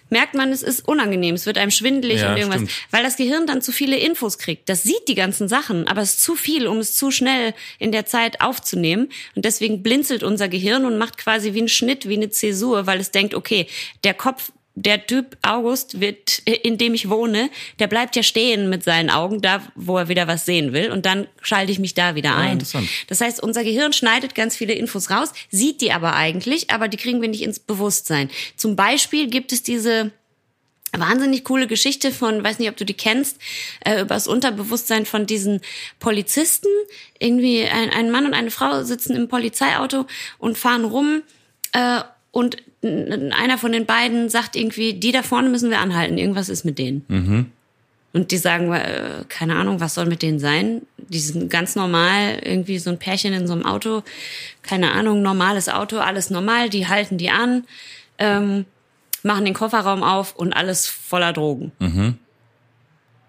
merkt man, es ist unangenehm, es wird einem schwindelig ja, und irgendwas, stimmt. weil das Gehirn dann zu viele Infos kriegt. Das sieht die ganzen Sachen, aber es ist zu viel, um es zu schnell in der Zeit aufzunehmen. Und deswegen blinzelt unser Gehirn und macht quasi wie ein Schnitt, wie eine Zäsur, weil es denkt, okay, der Kopf der Typ August wird, in dem ich wohne, der bleibt ja stehen mit seinen Augen da, wo er wieder was sehen will. Und dann schalte ich mich da wieder ah, ein. Ja, das heißt, unser Gehirn schneidet ganz viele Infos raus, sieht die aber eigentlich, aber die kriegen wir nicht ins Bewusstsein. Zum Beispiel gibt es diese wahnsinnig coole Geschichte von, weiß nicht, ob du die kennst, äh, über das Unterbewusstsein von diesen Polizisten. Irgendwie ein, ein Mann und eine Frau sitzen im Polizeiauto und fahren rum äh, und einer von den beiden sagt irgendwie, die da vorne müssen wir anhalten, irgendwas ist mit denen. Mhm. Und die sagen, äh, keine Ahnung, was soll mit denen sein? Die sind ganz normal, irgendwie so ein Pärchen in so einem Auto, keine Ahnung, normales Auto, alles normal, die halten die an, ähm, machen den Kofferraum auf und alles voller Drogen. Mhm.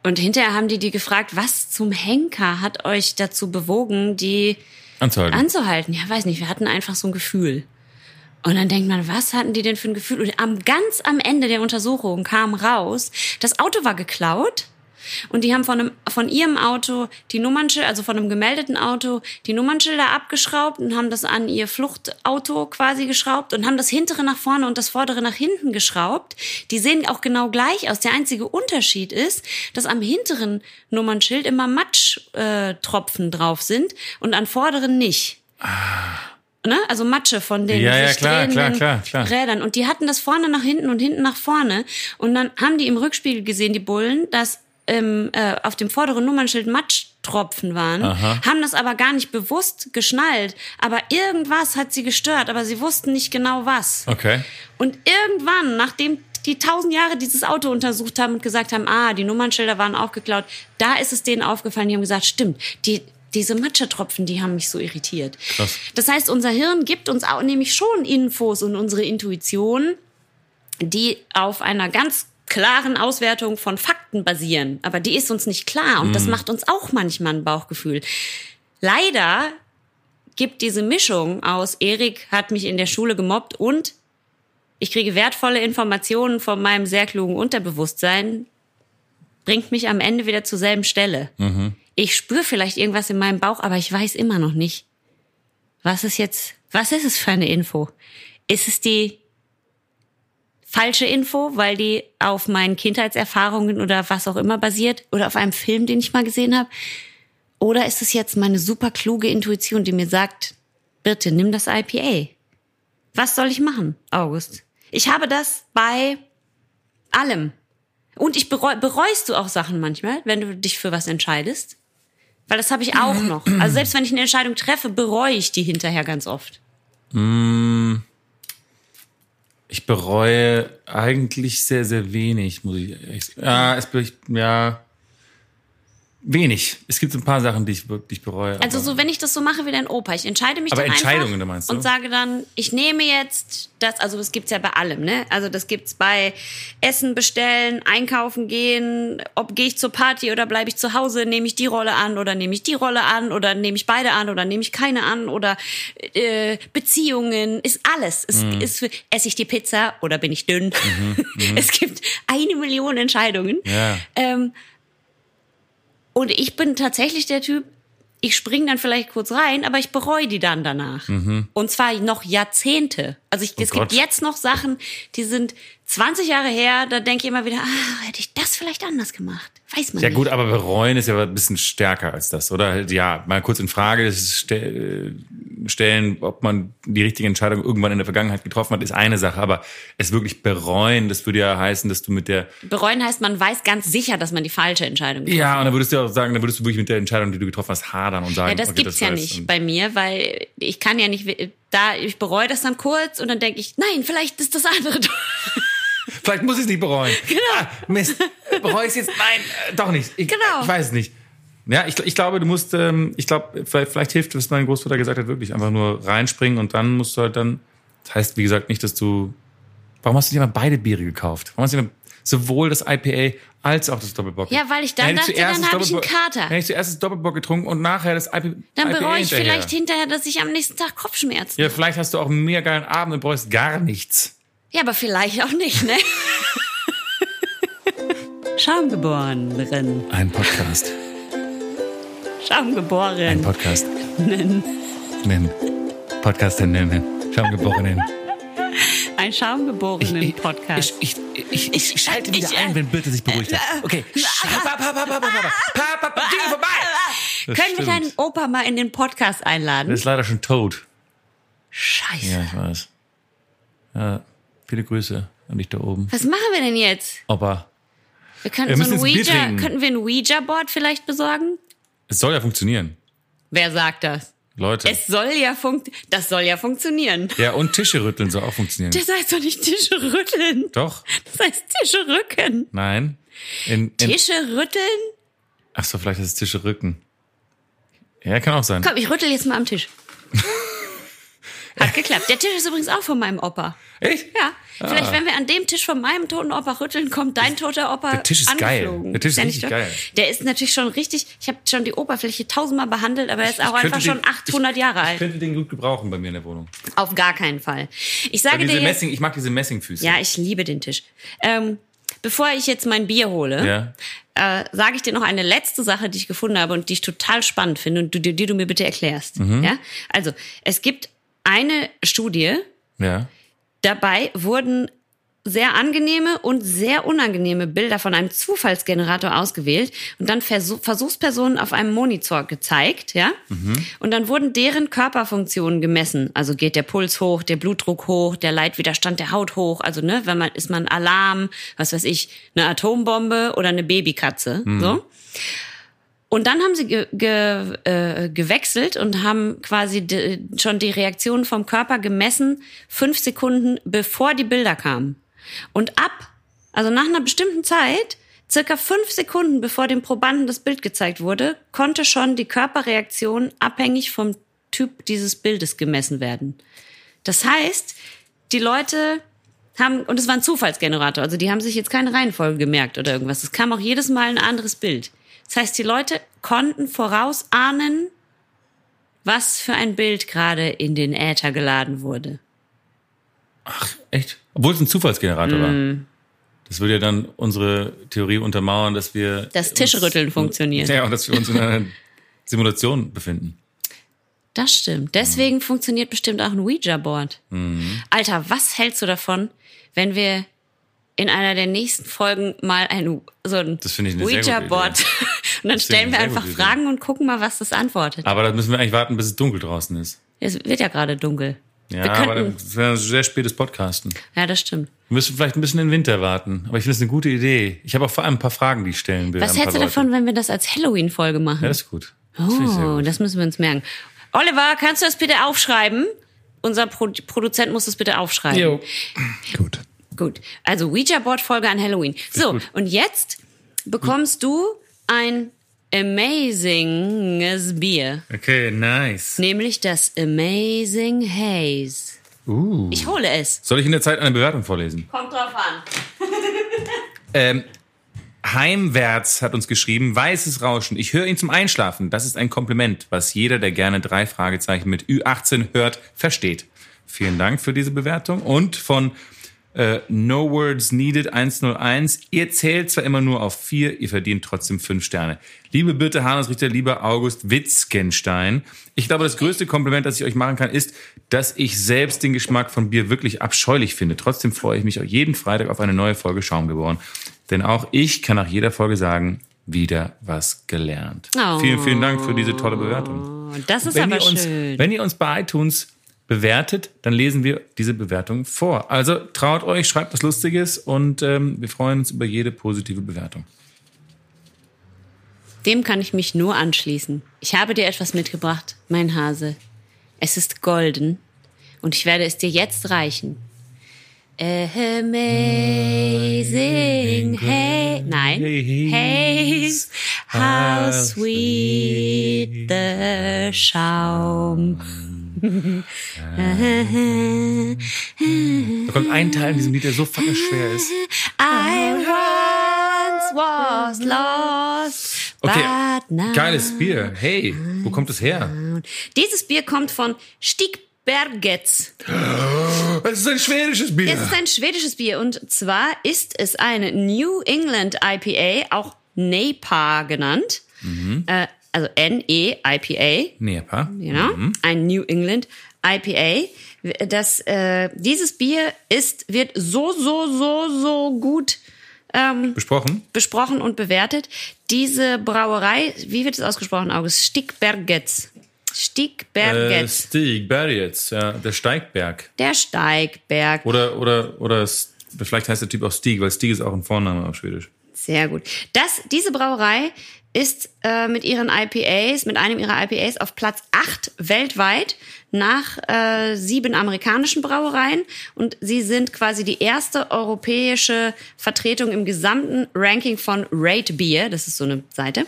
Und hinterher haben die die gefragt, was zum Henker hat euch dazu bewogen, die anzuhalten? anzuhalten? Ja, weiß nicht, wir hatten einfach so ein Gefühl. Und dann denkt man, was hatten die denn für ein Gefühl? Und am, ganz am Ende der Untersuchung kam raus, das Auto war geklaut. Und die haben von, einem, von ihrem Auto die Nummernschilder, also von einem gemeldeten Auto, die Nummernschilder abgeschraubt und haben das an ihr Fluchtauto quasi geschraubt und haben das hintere nach vorne und das vordere nach hinten geschraubt. Die sehen auch genau gleich aus. Der einzige Unterschied ist, dass am hinteren Nummernschild immer Matschtropfen äh, drauf sind und an vorderen nicht. Ah ne? also Matsche von den ja, ja, klar, klar, klar, klar. Rädern. Und die hatten das vorne nach hinten und hinten nach vorne. Und dann haben die im Rückspiegel gesehen, die Bullen, dass ähm, äh, auf dem vorderen Nummernschild Matschtropfen waren, Aha. haben das aber gar nicht bewusst geschnallt. Aber irgendwas hat sie gestört, aber sie wussten nicht genau was. Okay. Und irgendwann, nachdem die tausend Jahre dieses Auto untersucht haben und gesagt haben, ah, die Nummernschilder waren auch geklaut, da ist es denen aufgefallen, die haben gesagt, stimmt, die, diese Matschetropfen, die haben mich so irritiert. Krass. Das heißt, unser Hirn gibt uns auch nämlich schon Infos und unsere Intuition, die auf einer ganz klaren Auswertung von Fakten basieren. Aber die ist uns nicht klar und mhm. das macht uns auch manchmal ein Bauchgefühl. Leider gibt diese Mischung aus Erik hat mich in der Schule gemobbt und ich kriege wertvolle Informationen von meinem sehr klugen Unterbewusstsein bringt mich am Ende wieder zur selben Stelle. Ich spüre vielleicht irgendwas in meinem Bauch, aber ich weiß immer noch nicht, was ist jetzt, was ist es für eine Info? Ist es die falsche Info, weil die auf meinen Kindheitserfahrungen oder was auch immer basiert oder auf einem Film, den ich mal gesehen habe? Oder ist es jetzt meine super kluge Intuition, die mir sagt, bitte nimm das IPA? Was soll ich machen, August? Ich habe das bei allem. Und ich bereu, bereust du auch Sachen manchmal, wenn du dich für was entscheidest? Weil das habe ich auch [clears throat] noch. Also selbst wenn ich eine Entscheidung treffe, bereue ich die hinterher ganz oft. Ich bereue eigentlich sehr, sehr wenig, muss ich echt Ja, es ja. Wenig. Es gibt so ein paar Sachen, die ich wirklich bereue. Also so, wenn ich das so mache wie dein Opa, ich entscheide mich Aber dann Entscheidungen, einfach du meinst, ne? und sage dann, ich nehme jetzt das, also das gibt's ja bei allem, ne? Also das gibt's bei Essen bestellen, einkaufen gehen, ob gehe ich zur Party oder bleibe ich zu Hause, nehme ich die Rolle an oder nehme ich die Rolle an oder nehme ich beide an oder nehme ich keine an oder äh, Beziehungen, ist alles. Es Mhm. ist esse ich die Pizza oder bin ich dünn? [laughs] es gibt eine Million Entscheidungen. Ja. Ähm, und ich bin tatsächlich der Typ, ich spring dann vielleicht kurz rein, aber ich bereue die dann danach. Und zwar noch Jahrzehnte. Also ich, es Mhm. Oh Gott. gibt jetzt noch Sachen, die sind 20 Jahre her, da denke ich immer wieder, ah, hätte ich das vielleicht anders gemacht. Weiß man Ja nicht. gut, aber bereuen ist ja ein bisschen stärker als das, oder? Ja, mal kurz in Frage ste stellen, ob man die richtige Entscheidung irgendwann in der Vergangenheit getroffen hat, ist eine Sache. Aber es wirklich bereuen, das würde ja heißen, dass du mit der Bereuen heißt, man weiß ganz sicher, dass man die falsche Entscheidung getroffen ja, und dann würdest du auch sagen, dann würdest du wirklich mit der Entscheidung, die du getroffen hast, hadern und sagen, Ja, das okay, gibt's ja war's. nicht bei mir, weil ich kann ja nicht, da, ich bereue das dann kurz und dann denke ich, nein, vielleicht ist das andere. Vielleicht muss ich es nicht bereuen. Genau. Ah, Mist, bereue ich es jetzt? Nein, äh, doch nicht. Ich, Genau. Ich weiß es nicht. Ja, ich, ich glaube, du musst, ähm, ich glaube, vielleicht, vielleicht hilft, was mein Großvater gesagt hat, wirklich einfach nur reinspringen und dann musst du halt dann, das heißt, wie gesagt, nicht, dass du, warum hast du dir mal beide Biere gekauft? Warum hast du dir sowohl das IPA als auch das Doppelbock? Ja, weil ich dann Hätte dachte, dann habe ich einen Kater. Hätte ich zuerst das Doppelbock getrunken und nachher das IP, Dann IPA bereue ich hinterher. vielleicht hinterher, dass ich am nächsten Tag Kopfschmerzen. Ja, vielleicht hast du auch einen mega geilen Abend und bereust gar nichts. Ja, aber vielleicht auch nicht, ne? [laughs] Schaumgeboren. Ein Podcast. Schaumgeboren. Ein Podcast. Nennen. Podcast nennen. Schaumgeborenen. Ein schaumgeborenen Podcast. Ich, ich, ich, ich schalte wieder ich- ein, wenn Birte sich beruhigt hat. Okay. Pap, pap, pap, Dinge vorbei. Das Können wir deinen Opa mal in den Podcast einladen? Der ist leider schon tot. Scheiße. Ja, ich weiß. Ja, viele Grüße an dich da oben. Was machen wir denn jetzt? Opa. Wir könnten Wir so müssen ein Ouija, könnten wir ein Ouija-Board vielleicht besorgen? Es soll ja funktionieren. Wer sagt das? Leute. Es soll ja funkt, das soll ja funktionieren. ja, und Tische rütteln soll auch funktionieren. Das heißt doch nicht Tische rütteln. Doch. Das heißt Tische rücken. Nein. In, in, Tische rütteln? ach so, vielleicht ist es Tische rücken. Ja, kann auch sein. Komm, ich rüttel jetzt mal am Tisch. [laughs] Hat geklappt. Der Tisch ist übrigens auch von meinem Opa. Echt? Ja. Vielleicht, wenn wir an dem Tisch von meinem toten Opa rütteln, kommt dein toter Opa Der Tisch ist geil. angeflogen. Der Tisch ist richtig geil. Der ist natürlich schon richtig, ich habe schon die Oberfläche tausendmal behandelt, aber er ist auch einfach schon den- 800 Jahre Ich alt. könnte den gut gebrauchen bei mir in der Wohnung. Auf gar keinen Fall. Ich sage dir jetzt, Messing, ich mag diese Messingfüße. ja, ich liebe den Tisch. Ähm, bevor ich jetzt mein Bier hole, Ja. äh, sage ich dir noch eine letzte Sache, die ich gefunden habe und die ich total spannend finde und du, die, die du mir bitte erklärst. Mhm. Ja? Also, es gibt eine Studie, Ja. dabei wurden sehr angenehme und sehr unangenehme Bilder von einem Zufallsgenerator ausgewählt und dann Versuch, Versuchspersonen auf einem Monitor gezeigt, ja? Und dann wurden deren Körperfunktionen gemessen. Also geht der Puls hoch, der Blutdruck hoch, der Leitwiderstand der Haut hoch. Also, ne, wenn man, ist man Alarm, was weiß ich, eine Atombombe oder eine Babykatze, so. Und dann haben sie ge ge äh, gewechselt und haben quasi schon die Reaktion vom Körper gemessen, fünf Sekunden bevor die Bilder kamen. Und ab, also nach einer bestimmten Zeit, circa fünf Sekunden bevor dem Probanden das Bild gezeigt wurde, konnte schon die Körperreaktion abhängig vom Typ dieses Bildes gemessen werden. Das heißt, die Leute haben, und es war ein Zufallsgenerator, also die haben sich jetzt keine Reihenfolge gemerkt oder irgendwas. Es kam auch jedes Mal ein anderes Bild. Das heißt, die Leute konnten vorausahnen, was für ein Bild gerade in den Äther geladen wurde. Echt? Obwohl es ein Zufallsgenerator Mm. war. Das würde ja dann unsere Theorie untermauern, dass wir. Das Tischrütteln funktioniert. Ja, und dass wir uns in einer [laughs] Simulation befinden. Das stimmt. Deswegen Mhm. funktioniert bestimmt auch ein Ouija-Board. Alter, was hältst du davon, wenn wir in einer der nächsten Folgen mal ein so ein Ouija-Board und dann stellen wir einfach. Fragen und gucken mal, was das antwortet. Aber da müssen wir eigentlich warten, bis es dunkel draußen ist. Es wird ja gerade dunkel. Ja, wir aber das wäre ein sehr spätes Podcasten. ja, das stimmt. Wir müssen vielleicht ein bisschen in den Winter warten. Aber ich finde es eine gute Idee. Ich habe auch vor allem ein paar Fragen, die ich stellen will. Was hältst du davon, wenn wir das als Halloween-Folge machen? Ja, das ist gut. Das oh, gut. das müssen wir uns merken. Oliver, kannst du das bitte aufschreiben? Unser Pro Produzent muss das bitte aufschreiben. Jo. Gut. Gut. Also Ouija-Board-Folge an Halloween. So, gut. und jetzt bekommst du ein amazinges Bier. Okay, nice. Nämlich das Amazing Haze. Uh. Ich hole es. Soll ich in der Zeit eine Bewertung vorlesen? Kommt drauf an. [laughs] Ähm, Heimwärts hat uns geschrieben, weißes Rauschen. Ich höre ihn zum Einschlafen. Das ist ein Kompliment, was jeder, der gerne drei Fragezeichen mit Ü18 hört, versteht. Vielen Dank für diese Bewertung. Und von äh, No Words Needed 101. Ihr zählt zwar immer nur auf vier, ihr verdient trotzdem fünf Sterne. Liebe Birte Hanusrichter, lieber August Wittgenstein. Ich glaube, das größte Kompliment, das ich euch machen kann, ist, dass ich selbst den Geschmack von Bier wirklich abscheulich finde. Trotzdem freue ich mich auch jeden Freitag auf eine neue Folge Schaum geboren. Denn auch ich kann nach jeder Folge sagen, wieder was gelernt. Oh. Vielen, vielen Dank für diese tolle Bewertung. Das ist Wenn aber ihr, uns, schön. wenn ihr uns bei iTunes bewertet, dann lesen wir diese Bewertung vor. Also traut euch, schreibt was Lustiges und ähm, wir freuen uns über jede positive Bewertung. Dem kann ich mich nur anschließen. Ich habe dir etwas mitgebracht, mein Hase. Es ist golden und ich werde es dir jetzt reichen. Amazing Haze. Nein. Haze. How sweet the Schaum. Da kommt ein Teil in diesem Lied, der so fucking schwer ist. I once was lost. Okay, geiles Bier. Hey, wo kommt es her? Dieses Bier kommt von Stigbergets. Es ist ein schwedisches Bier. Es ist ein schwedisches Bier und zwar ist es eine New England IPA, auch NEPA genannt. Äh, also N-E-IPA, Nepa. genau. Ein New England IPA. Das, äh, dieses Bier ist, wird so, so, so, so gut Besprochen? besprochen und bewertet. Diese Brauerei, wie wird es ausgesprochen, August? Stigbergets. Äh, Stigbergets. Stieg, Bergets, ja, der Steigberg. Der Steigberg. Oder, oder, oder, vielleicht heißt der Typ auch Stieg, weil Stieg ist auch ein Vorname auf Schwedisch. Sehr gut. Das, diese Brauerei ist äh, mit ihren IPAs, mit einem ihrer IPAs auf Platz 8 weltweit nach äh, sieben amerikanischen Brauereien. Und sie sind quasi die erste europäische Vertretung im gesamten Ranking von Rate Beer, das ist so eine Seite.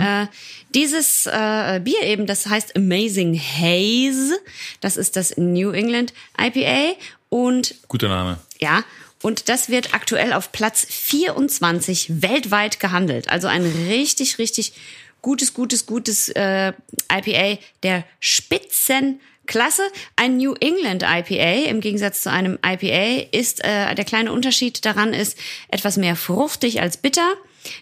Äh, dieses äh, Bier eben, das heißt Amazing Haze, das ist das New England IPA und Guter Name. ja, und das wird aktuell auf Platz 24 weltweit gehandelt. Also ein richtig, richtig gutes, gutes, gutes äh, IPA der Spitzenklasse. Ein New England IPA im Gegensatz zu einem IPA ist äh, der kleine Unterschied daran ist etwas mehr fruchtig als bitter.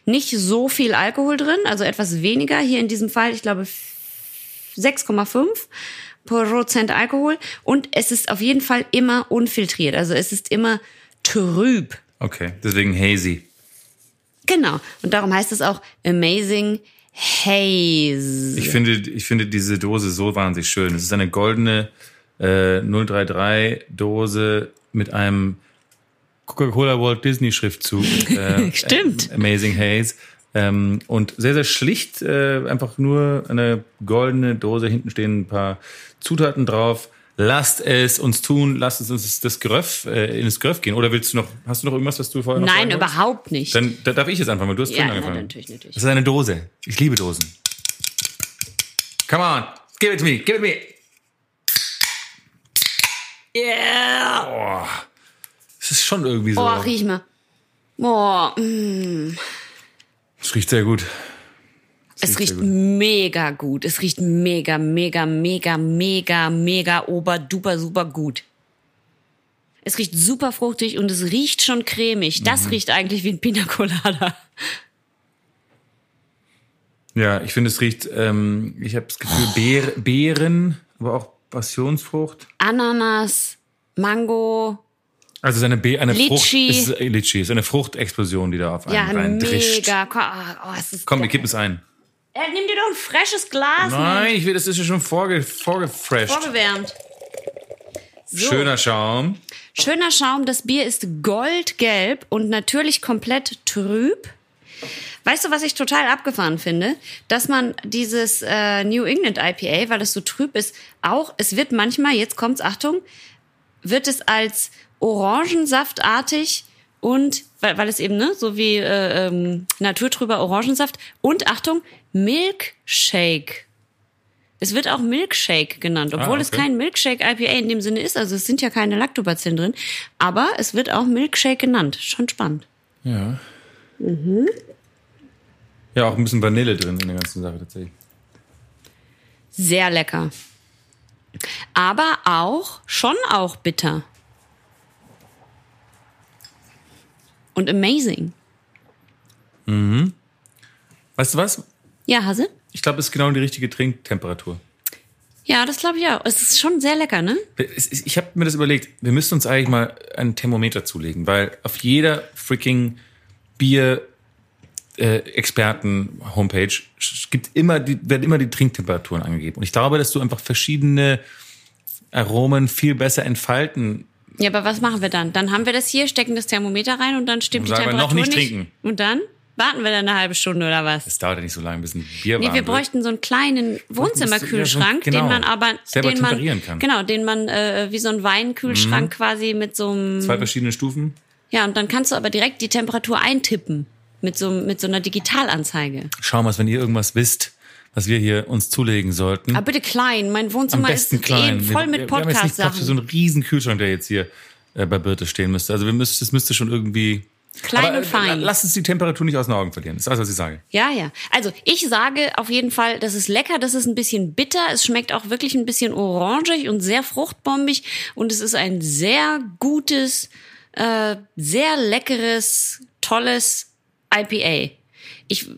Nicht so viel Alkohol drin, also etwas weniger. Hier in diesem Fall, ich glaube 6,5 Prozent Alkohol und es ist auf jeden Fall immer unfiltriert. Also es ist immer trüb. Okay, deswegen Hazy. Genau. Und darum heißt es auch Amazing Haze. Ich finde, ich finde diese Dose so wahnsinnig schön. Es ist eine goldene äh, 033 Dose mit einem Coca-Cola Walt Disney Schriftzug. [laughs] Äh, Stimmt. Amazing Haze. Ähm, und sehr, sehr schlicht, äh, einfach nur eine goldene Dose, hinten stehen ein paar Zutaten drauf. Lasst es uns tun, lasst es uns das Gröff, äh, in das Gröff gehen. Oder willst du noch, hast du noch irgendwas, was du vorher noch Nein, überhaupt nicht. Dann da darf ich jetzt anfangen, weil du hast Ja, angefangen. natürlich, natürlich. Das ist eine Dose. Ich liebe Dosen. Come on, give it to me, give it to me. yeah. Es ist schon irgendwie so. Oh, riech mal. Oh, mm. es riecht sehr gut. Es riecht gut. mega gut. Es riecht mega, mega, mega, mega, mega, ober, duper, super gut. Es riecht super fruchtig und es riecht schon cremig. Das Mhm. riecht eigentlich wie ein Pina Colada. Ja, ich finde, es riecht, ähm, ich habe das Gefühl, Beer, Beeren, aber auch Passionsfrucht. Ananas, Mango. Also seine Be eine Litchi. Frucht, es ist, äh, Litchi, ist eine Fruchtexplosion, die da auf einen Ja, reindrischt. mega. Oh, es ist Komm, wir kippen es ein. Äh, nimm dir doch ein frisches Glas. Nein, ich will, das ist ja schon vorge, vorgefresht. Vorgewärmt. So. Schöner Schaum. Schöner Schaum, das Bier ist goldgelb und natürlich komplett trüb. Weißt du, was ich total abgefahren finde? Dass man dieses äh, New England IPA, weil es so trüb ist, auch, es wird manchmal, jetzt kommt's, Achtung, wird es als Orangensaftartig und, weil, weil es eben, ne, so wie äh, ähm, naturtrüber Orangensaft und Achtung, Milkshake. Es wird auch Milkshake genannt, obwohl Ah, es okay. kein Milkshake IPA in dem Sinne ist. Also es sind ja keine Lactobacillen drin, aber es wird auch Milkshake genannt. Schon spannend. Ja. Mhm. Ja, auch ein bisschen Vanille drin in der ganzen Sache tatsächlich. Sehr lecker. Aber auch, schon auch bitter. Und amazing. Weißt du was? Ja, Hase? Ich glaube, es ist genau die richtige Trinktemperatur. Ja, das glaube ich auch. Es ist schon sehr lecker, ne? Ich habe mir das überlegt, wir müssten uns eigentlich mal ein Thermometer zulegen, weil auf jeder freaking Bier Experten Homepage gibt immer die, werden immer die Trinktemperaturen angegeben. Und ich glaube, dass du einfach verschiedene Aromen viel besser entfalten. Ja, aber was machen wir dann? Dann haben wir das hier, stecken das Thermometer rein und dann stimmt Und die sagen wir, noch Temperatur nicht trinken. Und dann warten wir dann eine halbe Stunde oder was? Es dauert ja nicht so lange, bis ein Bier Nee, wir bräuchten so einen kleinen Wohnzimmerkühlschrank, Ja, so- genau. den man aber Selber den man, kann. Mhm. Genau, den man äh, wie so ein Weinkühlschrank quasi mit so einem Zwei verschiedene Stufen. Ja, und dann kannst du aber direkt die Temperatur eintippen mit so mit so einer Digitalanzeige. Schau mal, wenn ihr irgendwas wisst, was wir hier uns zulegen sollten. Aber bitte klein, mein Wohnzimmer ist klein. eh voll mit wir, wir haben jetzt nicht Platz für so einen riesen Kühlschrank, der jetzt hier äh, bei Birte stehen müsste. Also wir müssten, das müsste schon irgendwie. Klein Aber, und fein. äh, Lass uns die Temperatur nicht aus den Augen verlieren. Das ist alles, was ich sage. Ja, ja. Also ich sage auf jeden Fall, das ist lecker, das ist ein bisschen bitter, es schmeckt auch wirklich ein bisschen orangig und sehr fruchtbombig und es ist ein sehr gutes, äh, sehr leckeres, tolles IPA. Ich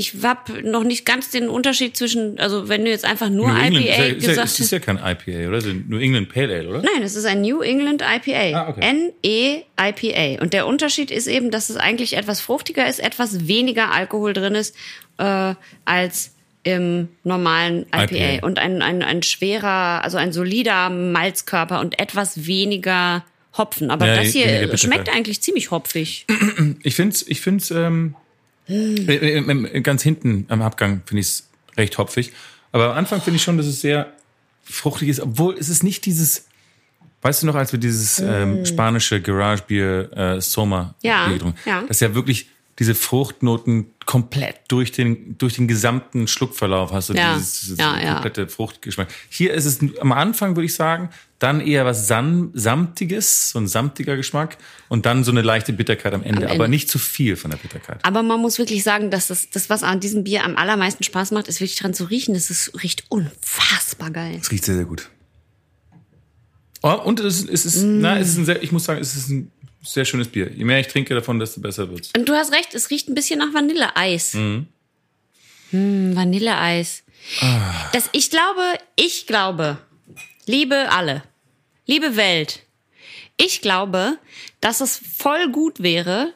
ich hab noch nicht ganz den Unterschied zwischen, also wenn du jetzt einfach nur New England IPA ist ja, ist, ja, gesagt ist, hast. ja kein IPA, oder? Das New England Pale Ale, oder? Nein, es ist ein New England IPA. Ah, okay. N-E-IPA. Und der Unterschied ist eben, dass es eigentlich etwas fruchtiger ist, etwas weniger Alkohol drin ist äh, als im normalen IPA. IPA. Und ein, ein, ein schwerer, also ein solider Malzkörper und etwas weniger Hopfen. Aber Ja, das hier schmeckt eigentlich ziemlich hopfig. Ich find's, ich find's, ähm, äh, äh, ganz hinten am Abgang finde ich's recht hopfig. Aber am Anfang finde ich schon, dass es sehr fruchtig ist, obwohl es ist nicht dieses, weißt du noch, als wir dieses ähm, spanische Garagebier äh, Soma Mm. Ja, Bier getrunken ja. Das ist ja wirklich diese Fruchtnoten komplett durch den, durch den gesamten Schluckverlauf hast du Ja, dieses, dieses ja, ja. komplette Fruchtgeschmack. Hier ist es am Anfang, würde ich sagen, dann eher was Sam Samtiges, so ein samtiger Geschmack und dann so eine leichte Bitterkeit am Ende, Ende. aber nicht zu viel von der Bitterkeit. Aber man muss wirklich sagen, dass das, das, was an diesem Bier am allermeisten Spaß macht, ist wirklich dran zu riechen. Das ist, riecht unfassbar geil. Es riecht sehr, sehr gut. Oh, und es ist, es ist, na, es ist ein sehr, ich muss sagen, es ist ein sehr schönes Bier. Je mehr ich trinke davon, desto besser wird's. Und du hast recht, es riecht ein bisschen nach Vanilleeis. Mhm. Hm, Vanilleeis. Das, ich glaube, ich glaube, liebe alle, liebe Welt, ich glaube, dass es voll gut wäre,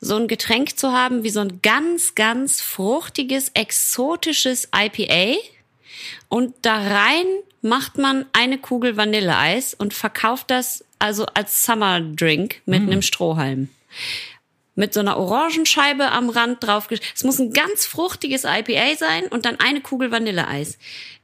so ein Getränk zu haben wie so ein ganz, ganz fruchtiges, exotisches IPA. Und da rein macht man eine Kugel Vanilleeis und verkauft das also als Summer Drink mit einem Strohhalm. Mit so einer Orangenscheibe am Rand drauf. Es muss ein ganz fruchtiges IPA sein und dann eine Kugel Vanilleeis.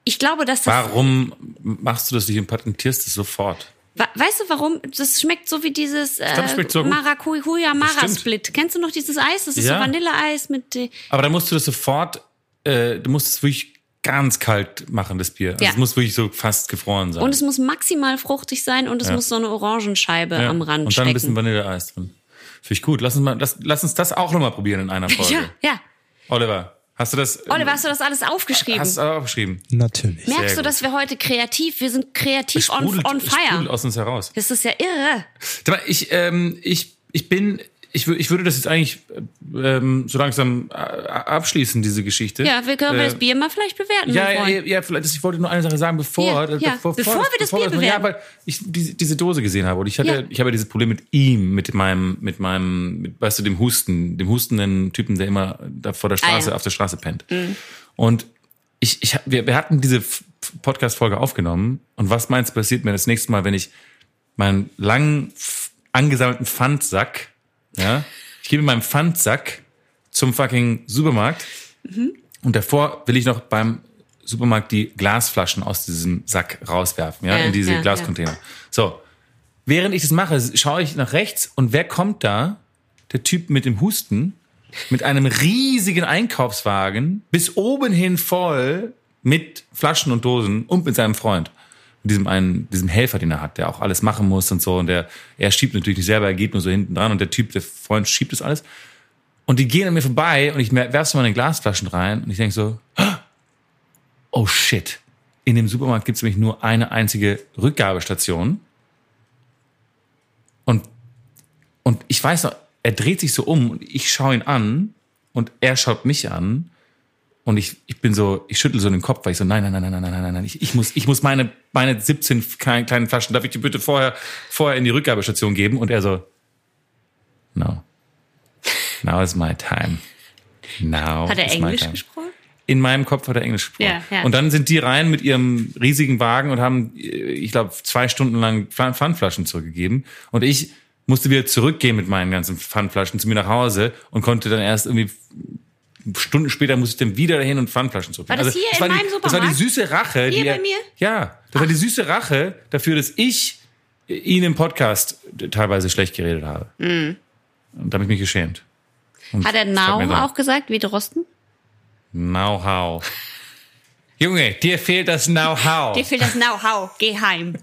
Ich glaube, dass das. Warum machst du das nicht und patentierst es sofort? Weißt du warum? Das schmeckt so wie dieses äh, so. Maracuja Mara. Split. Kennst du noch dieses Eis? Das ist Ja. so Vanilleeis mit. äh, Aber dann musst du das sofort, äh, du musst es wirklich ganz kalt machen, das Bier. Also Ja. Es muss wirklich so fast gefroren sein. Und es muss maximal fruchtig sein und es muss so eine Orangenscheibe Ja. am Rand Und dann ein bisschen stecken. Vanilleeis drin. Finde ich gut. Lass uns, mal, lass, lass uns das auch nochmal probieren in einer [laughs] Folge. Ja, ja. Oliver, Hast du das? Oliver, hast du das alles aufgeschrieben? Hast du aufgeschrieben? Natürlich. Merkst sehr du, dass wir heute kreativ, wir sind kreativ on, Sprudelt- on sprudelt fire. aus uns heraus. Das ist ja irre. Ich, ähm, ich, ich bin, ich, ich würde das jetzt eigentlich ähm, so langsam äh, abschließen, diese Geschichte. Ja, wir können Äh, das Bier mal vielleicht bewerten. Ja, ja, ja, ja, vielleicht, ich wollte nur eine Sache sagen, bevor, Ja, ja, bevor wir das Bier Ja, bewerten. weil ich diese, diese Dose gesehen habe und ich hatte, Ja. ich habe ja dieses Problem mit ihm, mit meinem, mit meinem, mit, weißt du, dem Husten, dem hustenden Typen, der immer da vor der Straße, Ah, ja. Mhm. auf der Straße pennt. Und ich, ich, wir, wir hatten diese Podcast-Folge aufgenommen und was meinst du passiert mir das nächste Mal, wenn ich meinen langen angesammelten Pfandsack, ja, ich gehe mit meinem Pfandsack zum fucking Supermarkt und davor will ich noch beim Supermarkt die Glasflaschen aus diesem Sack rauswerfen, ja, Ja, in diese ja, Glascontainer. So. Während ich das mache, schaue ich nach rechts und wer kommt da? Der Typ mit dem Husten, mit einem riesigen Einkaufswagen, bis oben hin voll mit Flaschen und Dosen und mit seinem Freund. Mit diesem einen, diesem Helfer, den er hat, der auch alles machen muss und so. Und der, er schiebt natürlich nicht selber, er geht nur so hinten dran und der Typ, der Freund schiebt das alles. Und die gehen an mir vorbei und ich werfe so meine Glasflaschen rein und ich denke so, oh shit. In dem Supermarkt gibt es nämlich nur eine einzige Rückgabestation. Und, und ich weiß noch, er dreht sich so um und ich schaue ihn an und er schaut mich an. Und ich, ich bin so, ich schüttel so den Kopf, weil ich so, nein, nein, nein, nein, nein, nein, nein, nein. ich, ich muss, ich muss meine, meine 17 kleinen Flaschen, darf ich die bitte vorher, vorher in die Rückgabestation geben? Und er so, no. Now is my time. Now Hat er Englisch gesprochen? In meinem Kopf hat er Englisch gesprochen. Ja, ja. Und dann sind die rein mit ihrem riesigen Wagen und haben, äh, ich glaube, zwei Stunden lang Pfandflaschen zurückgegeben. Und ich musste wieder zurückgehen mit meinen ganzen Pfandflaschen zu mir nach Hause und konnte dann erst irgendwie Stunden später musste ich dann wieder dahin und Pfandflaschen zurückgeben. War das hier in war die, meinem Das war die Supermarkt? süße Rache. Hier die bei mir? Ja, das war die süße Rache dafür, dass ich ihn im Podcast teilweise schlecht geredet habe. Mhm. Und da habe ich mich geschämt. Und Hat er das Now auch gesagt, wie Drosten? Know-how. Junge, dir fehlt das Know-how. Dir fehlt das Know-how. Geh heim.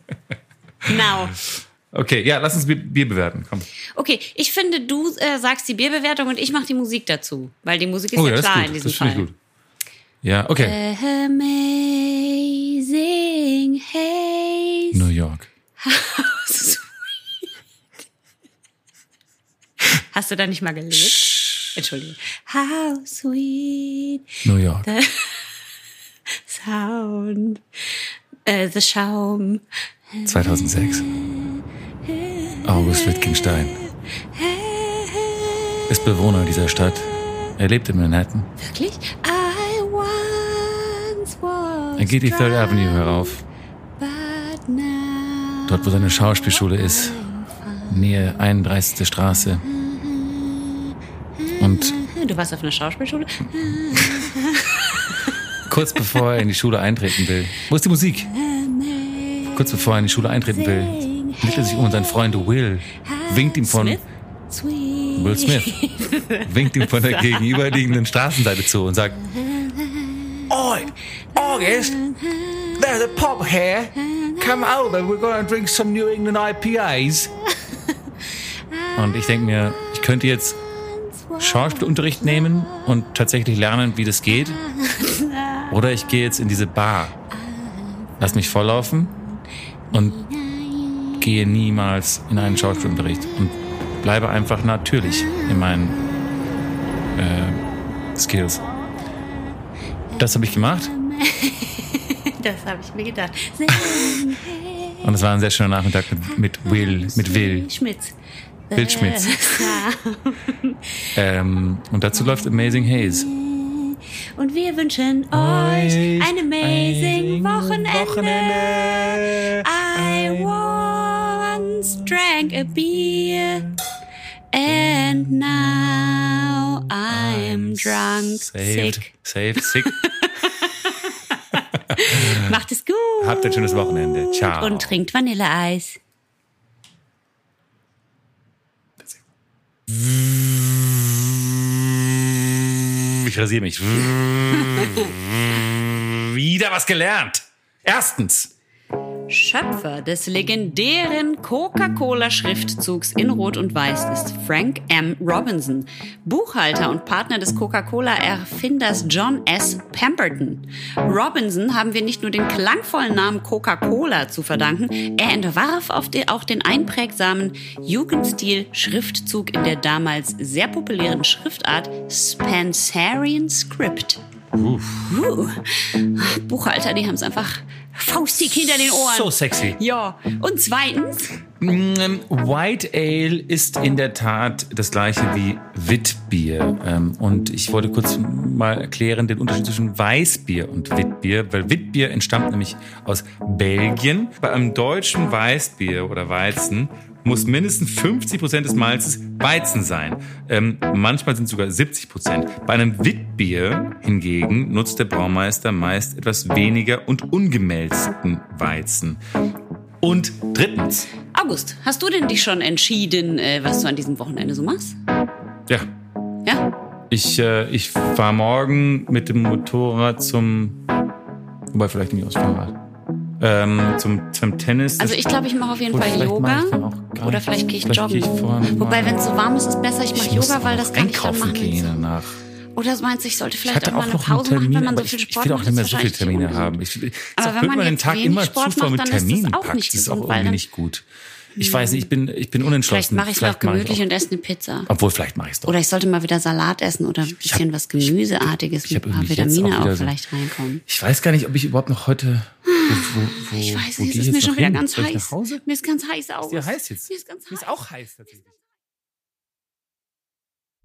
[laughs] Now. Okay, ja, lass uns Bier, Bier bewerten. Komm. Okay, ich finde, du äh, sagst die Bierbewertung und ich mache die Musik dazu. Weil die Musik ist Oh ja ja, klar in diesem Das finde ich Fall. gut. Ja, okay. Amazing Haze. New York. Hast du da nicht mal gelebt? Entschuldigung. How sweet New York. [laughs] sound. Äh, the Schaum. 2006. August Wittgenstein ist Bewohner dieser Stadt. Er lebt in Manhattan. Wirklich? Er geht die Third Avenue herauf, dort wo seine Schauspielschule ist, Nähe 31. Straße. Und Du warst auf einer Schauspielschule? [laughs] kurz bevor er in die Schule eintreten will, wo ist die Musik? Kurz bevor er in die Schule eintreten will, er sich um und sein Freund Will winkt ihm von Smith? Will Smith winkt ihm von der [laughs] gegenüberliegenden Straßenseite zu und sagt, Oi, August, there's a pub here. Come over, we're gonna drink some New England IPAs. Und ich denke mir, ich könnte jetzt Schauspielunterricht nehmen und tatsächlich lernen, wie das geht. Oder ich gehe jetzt in diese Bar, lass mich volllaufen und gehe niemals in einen Schauspielunterricht und bleibe einfach natürlich in meinen äh, Skills. Das habe ich gemacht [laughs] Das habe ich mir gedacht. und es war ein sehr schöner Nachmittag mit, mit Will, mit Will, Schmitz. Will Schmitz. Ähm, und dazu läuft Amazing Haze. Und wir wünschen euch ein amazing Wochenende. I once drank a beer and now I'm drunk, Saved, sick. saved, sick. [laughs] Macht es gut. Habt ein schönes Wochenende. Ciao. Und trinkt Vanilleeis. Ich rasiere mich. [laughs] Wieder was gelernt. Erstens, Schöpfer des legendären Coca-Cola-Schriftzugs in Rot und Weiß ist Frank M. Robinson, Buchhalter und Partner des Coca-Cola-Erfinders John S. Pemberton. Robinson haben wir nicht nur den klangvollen Namen Coca-Cola zu verdanken, er entwarf auch den einprägsamen Jugendstil-Schriftzug in der damals sehr populären Schriftart Spencerian Script. Uh. Buchhalter, die haben es einfach faustig hinter den Ohren. So sexy. Ja. Und zweitens? Mm, White Ale ist in der Tat das gleiche wie Witbier. Ähm, und ich wollte kurz mal erklären den Unterschied zwischen Weißbier und Witbier, weil Witbier entstammt nämlich aus Belgien. Bei einem deutschen Weißbier oder Weizen muss mindestens 50 Prozent des Malzes Weizen sein. Ähm, manchmal sind es sogar 70 Prozent. Bei einem Witbier hingegen nutzt der Braumeister meist etwas weniger und ungemälzten Weizen. Und drittens. August, hast du denn dich schon entschieden, äh, was du an diesem Wochenende so machst? Ja. Ja? Ich, äh, ich fahre morgen mit dem Motorrad zum. Wobei vielleicht nicht aus Fahrrad ähm, zum, zum Tennis. Also ich glaube, ich mache auf jeden Oder Fall Yoga. Oder vielleicht gehe ich vielleicht joggen. Geh ich Wobei, wenn es so warm ist, ist es besser, ich mache Yoga, weil das kann ich dann machen. Gehen danach. Oder meinst du, ich sollte vielleicht ich auch mal eine Pause Termin, machen, wenn man so viel Sport macht? Ich will auch nicht mehr so viele Termine haben. Ich, aber wenn man, den Tag immer Sport zu voll mit Terminen packt, das ist auch irgendwie nicht gut. Ich weiß nicht, ich bin, ich bin unentschlossen. Vielleicht mache ich es auch gemütlich und esse eine Pizza. Obwohl, vielleicht mache ich es doch. Oder ich sollte mal wieder Salat essen oder ein bisschen hab, was Gemüseartiges ich, ich mit ein paar Vitamine auch, auch vielleicht reinkommen. Ich weiß gar nicht, ob ich überhaupt noch heute. Wo, wo, wo, ich weiß nicht, es ist mir schon wieder ganz heiß. Mir ist ganz heiß auch. Ist dir heiß jetzt? Mir ist ganz heiß. Mir ist auch heiß tatsächlich.